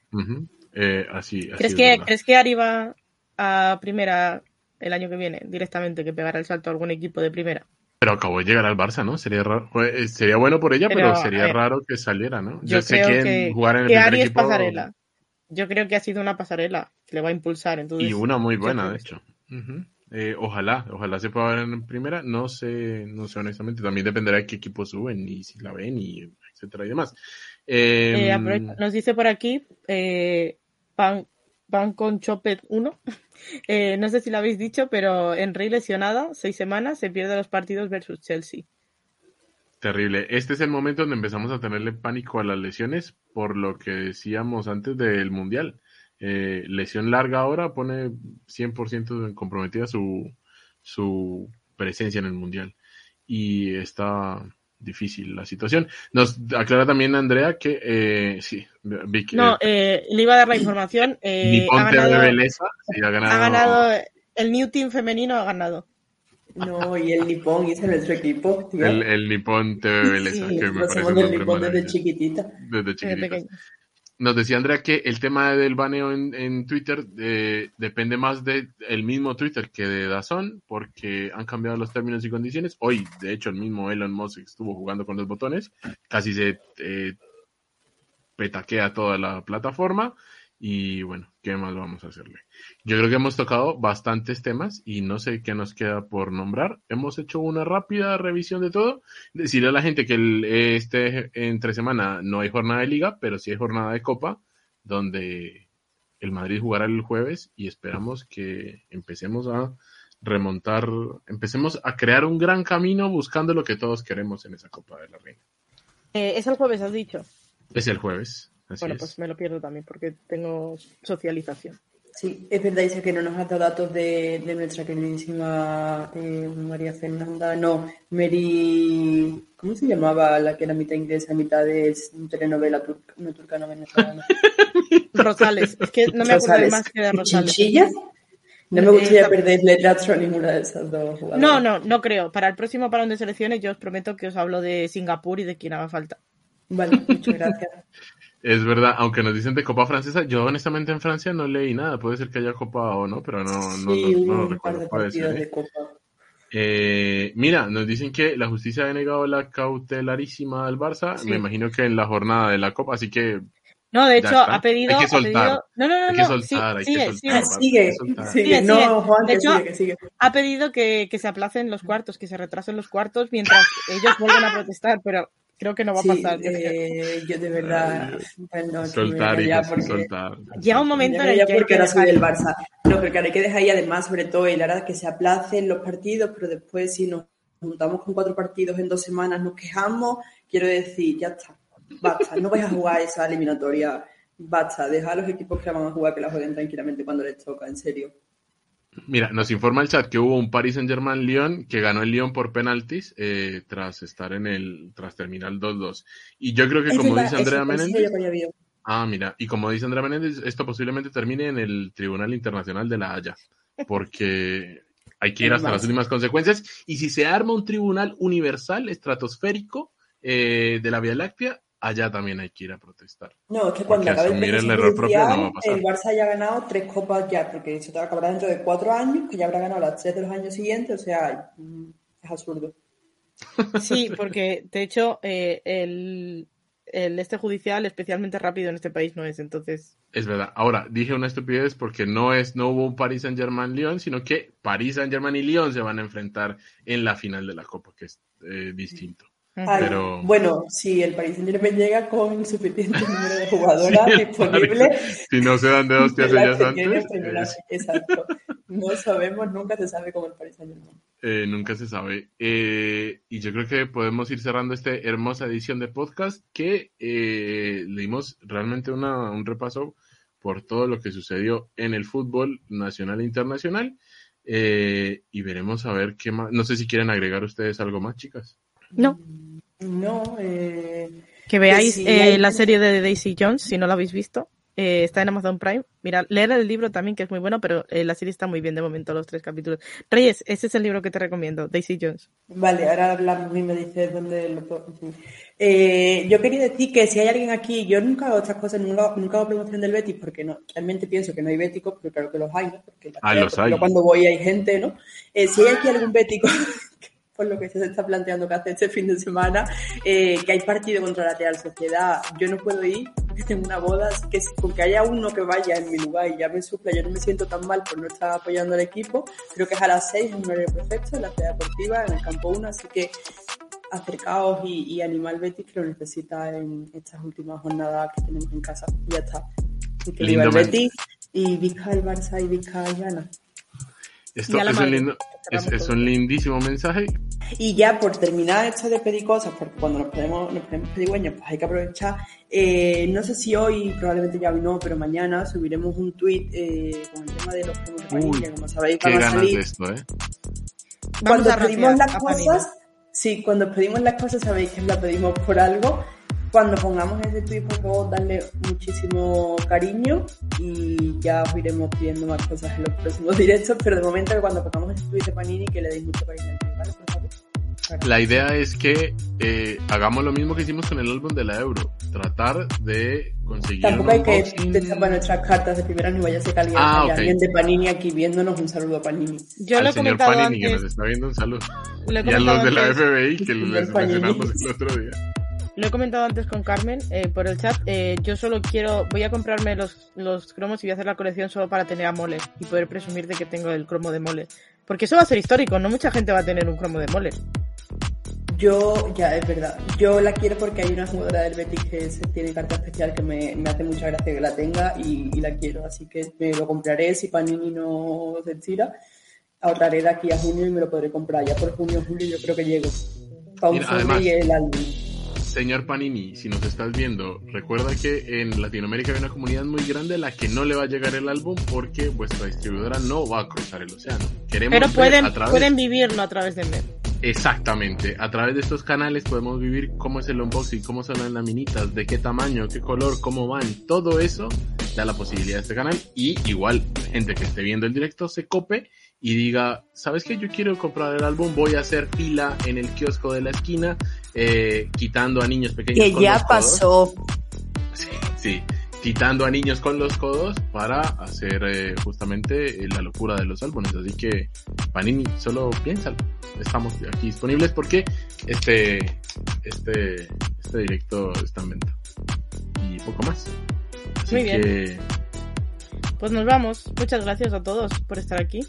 Eh, así, ¿Crees, que, ¿Crees que Ari va, a primera el año que viene directamente, que pegara el salto a algún equipo de primera. Pero acabó de llegar al Barça, ¿no? Sería raro, eh, sería bueno por ella, pero, sería raro que saliera, ¿no? Yo, sé creo que, jugar en el que Ari es pasarela. Yo creo que ha sido una pasarela que le va a impulsar. Entonces, y una muy buena, de hecho. Eh, ojalá, ojalá se pueda ver en primera. No sé, no sé honestamente. También dependerá de qué equipo suben y si la ven y etcétera y demás. Em, nos dice por aquí, eh, van, con Chopet 1. Eh, no sé si lo habéis dicho, pero Henry lesionada, seis semanas, se pierde los partidos versus Chelsea. Terrible. Este es el momento donde empezamos a tenerle pánico a las lesiones, por lo que decíamos antes del Mundial. Eh, lesión larga ahora pone 100% comprometida su, su presencia en el Mundial. Y está, difícil la situación. Nos aclara también Andrea que eh, sí, Vicky, No, eh, le iba a dar la información. Eh, ha, ganado, ha, ganado, el New Team femenino ha ganado. No, y el Nippon es nuestro equipo. El, el Nippon TV Beleza, que me parece un Nippon desde chiquitita. Desde chiquitita nos decía Andrea que el tema del baneo en, Twitter eh, depende más del mismo Twitter que de Dazón, porque han cambiado los términos y condiciones. Hoy, de hecho, el mismo Elon Musk estuvo jugando con los botones, casi se eh, petaquea toda la plataforma. Y bueno, ¿qué más vamos a hacerle? Yo creo que hemos tocado bastantes temas y no sé qué nos queda por nombrar. Hemos hecho una rápida revisión de todo. Decirle a la gente que el, este entre semana no hay jornada de liga, pero sí hay jornada de copa, donde el Madrid jugará el jueves y esperamos que empecemos a remontar, empecemos a crear un gran camino buscando lo que todos queremos en esa Copa de la Reina. Eh, es el jueves, has dicho. Es el jueves bueno, pues me lo pierdo también porque tengo socialización. Sí, es verdad, dice que no nos ha dado datos de, nuestra queridísima eh, María Fernanda, no, Mary, ¿cómo se llamaba la que era mitad inglesa, mitad de telenovela turca, no turca, no venezolana? Rosales, es que no me acuerdo más que de Rosales. ¿Chinchilla? No me gustaría eh, perderle el rastro a ninguna de esas dos jugadoras. No, no, no creo. Para el próximo parón de selecciones yo os prometo que os hablo de Singapur y de quien haga falta. Vale, muchas gracias. Es verdad, aunque nos dicen de Copa Francesa, yo honestamente en Francia no leí nada. Puede ser que haya Copa o no, pero no, no, lo recuerdo. ¿eh? mira, nos dicen que la justicia ha denegado la cautelarísima del Barça. Me imagino que en la jornada de la Copa, así que. No, de hecho, ha pedido. Hay que soltar. No, no, no. Hay que soltar, hay que soltar. Sigue, sigue, No, Juan, de hecho, ha pedido que, que se aplacen los cuartos, que se retrasen los cuartos mientras ellos vuelven a protestar, pero creo que no va a pasar. Eh, yo de verdad. Bueno, soltar y soltar. Llega un momento en el que. Porque ahora soy del Barça. No, porque ahora hay que dejar ahí además, sobre todo, el ahora que se aplacen los partidos, pero después, si nos juntamos con cuatro partidos en dos semanas, nos quejamos. Quiero decir, ya está. Basta. No vais a jugar esa eliminatoria. Basta. Deja a los equipos que van a jugar que la jueguen tranquilamente cuando les toca, en serio. Mira, nos informa el chat que hubo un Paris Saint Germain Lyon que ganó el Lyon por penaltis eh, tras estar en el, tras terminar el 2-2. Y yo creo que como dice Andrea Menéndez. Ah, mira, y como dice Andrea Menéndez, esto posiblemente termine en el Tribunal Internacional de la Haya, porque hay que ir hasta las últimas consecuencias. Y si se arma un tribunal universal, estratosférico, eh, de la Vía Láctea, allá también hay que ir a protestar. No, es que cuando acabe el, el error propio no va a pasar. El Barça ya ha ganado tres copas ya, porque se te acabará dentro de cuatro años, que ya habrá ganado las tres de los años siguientes, o sea, mm, es absurdo. Sí, porque de hecho eh, el, el este judicial especialmente rápido en este país no es, entonces. Es verdad. Ahora, dije una estupidez porque no es, no hubo un Paris Saint Germain Lyon, sino que Paris Saint Germain y Lyon se van a enfrentar en la final de la Copa, que es eh, distinto. Bueno, si el Paris Saint Germain llega con suficiente número de jugadoras disponibles. Si no se dan de hostias ellas antes. Exacto. No sabemos, nunca se sabe cómo el Paris Saint Germain. Eh, nunca se sabe. Eh, y yo creo que podemos ir cerrando esta hermosa edición de podcast que eh, le dimos realmente una, un repaso por todo lo que sucedió en el fútbol nacional e internacional. y veremos a ver qué más. No sé si quieren agregar ustedes algo más, chicas. No. No. Eh, que veáis eh, la serie de Daisy Jones, si no la habéis visto. Eh, está en Amazon Prime. Mira, leer el libro también, que es muy bueno, pero eh, la serie está muy bien de momento, los tres capítulos. Reyes, ese es el libro que te recomiendo, Daisy Jones. Vale, ahora hablamos y me dices dónde lo puedo. Eh, yo quería decir que si hay alguien aquí, yo nunca hago estas cosas, nunca, nunca hago promoción del Betis, porque no, realmente pienso que no hay béticos, pero claro que los hay, ¿no? Porque, ah, los hay. cuando voy hay gente, ¿no? si hay aquí algún bético por lo que se está planteando que hace este fin de semana, eh, que hay partido contra la Real Sociedad. Yo no puedo ir porque tengo una boda, así que con que haya uno que vaya en mi lugar y ya me supla, yo no me siento tan mal por no estar apoyando al equipo. Creo que es a las 6 en un horario perfecto, en la ciudad deportiva, en el campo 1, así que acercaos y, y animal Betis que lo necesita en estas últimas jornadas que tenemos en casa. Ya está. Así que viva el Betis y viva el Barça y viva Yana. Esto es un, lindo, es, un, lindísimo mensaje. Y ya por terminar esto de pedir cosas, porque cuando nos ponemos, nos ponemos pedigüeños, pues hay que aprovechar. Eh, no sé si hoy, probablemente ya hoy no, pero mañana subiremos un tweet eh, con el tema de los premios de como sabéis, van a salir. Esto, ¿eh? Cuando pedimos las cosas, sí, cuando pedimos las cosas sabéis que las pedimos por algo cuando pongamos ese tweet, por favor, darle muchísimo cariño y ya os iremos pidiendo más cosas en los próximos directos, pero de momento cuando pongamos ese tweet de Panini que le deis mucho cariño, ¿vale? Por favor. La idea es que eh, hagamos lo mismo que hicimos con el álbum de la Euro, tratar de conseguir. Tampoco hay que destapar nuestras cartas de primera ni vaya a ser que alguien, ah, alguien de Panini aquí viéndonos. Un saludo a Panini. Yo Al lo he señor Panini que nos está viendo un saludo. y a los de la FBI que les mencionamos el otro día. Lo he comentado antes con Carmen eh, por el chat. Eh, yo solo quiero, voy a comprarme los, los cromos y voy a hacer la colección solo para tener a Mole y poder presumir de que tengo el cromo de Mole. Porque eso va a ser histórico, no mucha gente va a tener un cromo de Mole. Yo, ya, es verdad. Yo la quiero porque hay una jugadora del Betis que tiene carta especial que me, me hace mucha gracia que la tenga y, la quiero. Así que me lo compraré si Panini no se tira. Ahorraré de aquí a junio y me lo podré comprar. Ya por junio o julio yo creo que llego. Para y el álbum señor Panini, si nos estás viendo, recuerda que en Latinoamérica hay una comunidad muy grande a la que no le va a llegar el álbum porque vuestra distribuidora no va a cruzar el océano. Queremos Pero pueden, pueden vivirlo a través de MED. Exactamente, a través de estos canales podemos vivir cómo es el unboxing, cómo son las laminitas, de qué tamaño, qué color, cómo van, todo eso da la posibilidad de este canal y igual gente que esté viendo el directo se cope y diga, ¿sabes qué? Yo quiero comprar el álbum, voy a hacer fila en el kiosco de la esquina, eh, quitando a niños pequeños. Que ya pasó. Sí, sí, quitando a niños con los codos para hacer eh, justamente eh, la locura de los álbumes. Así que, Panini, solo piénsalo. Estamos aquí disponibles porque este, este, este directo está en venta. Y poco más. Así Muy bien. que... Pues nos vamos. Muchas gracias a todos por estar aquí.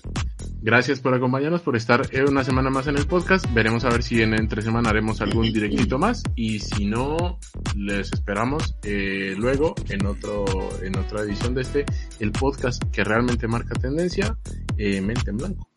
Gracias por acompañarnos, por estar una semana más en el podcast. Veremos a ver si en entre semana haremos algún directito más y si no, les esperamos eh, luego en otro en otra edición de este el podcast que realmente marca tendencia, eh, mente en blanco.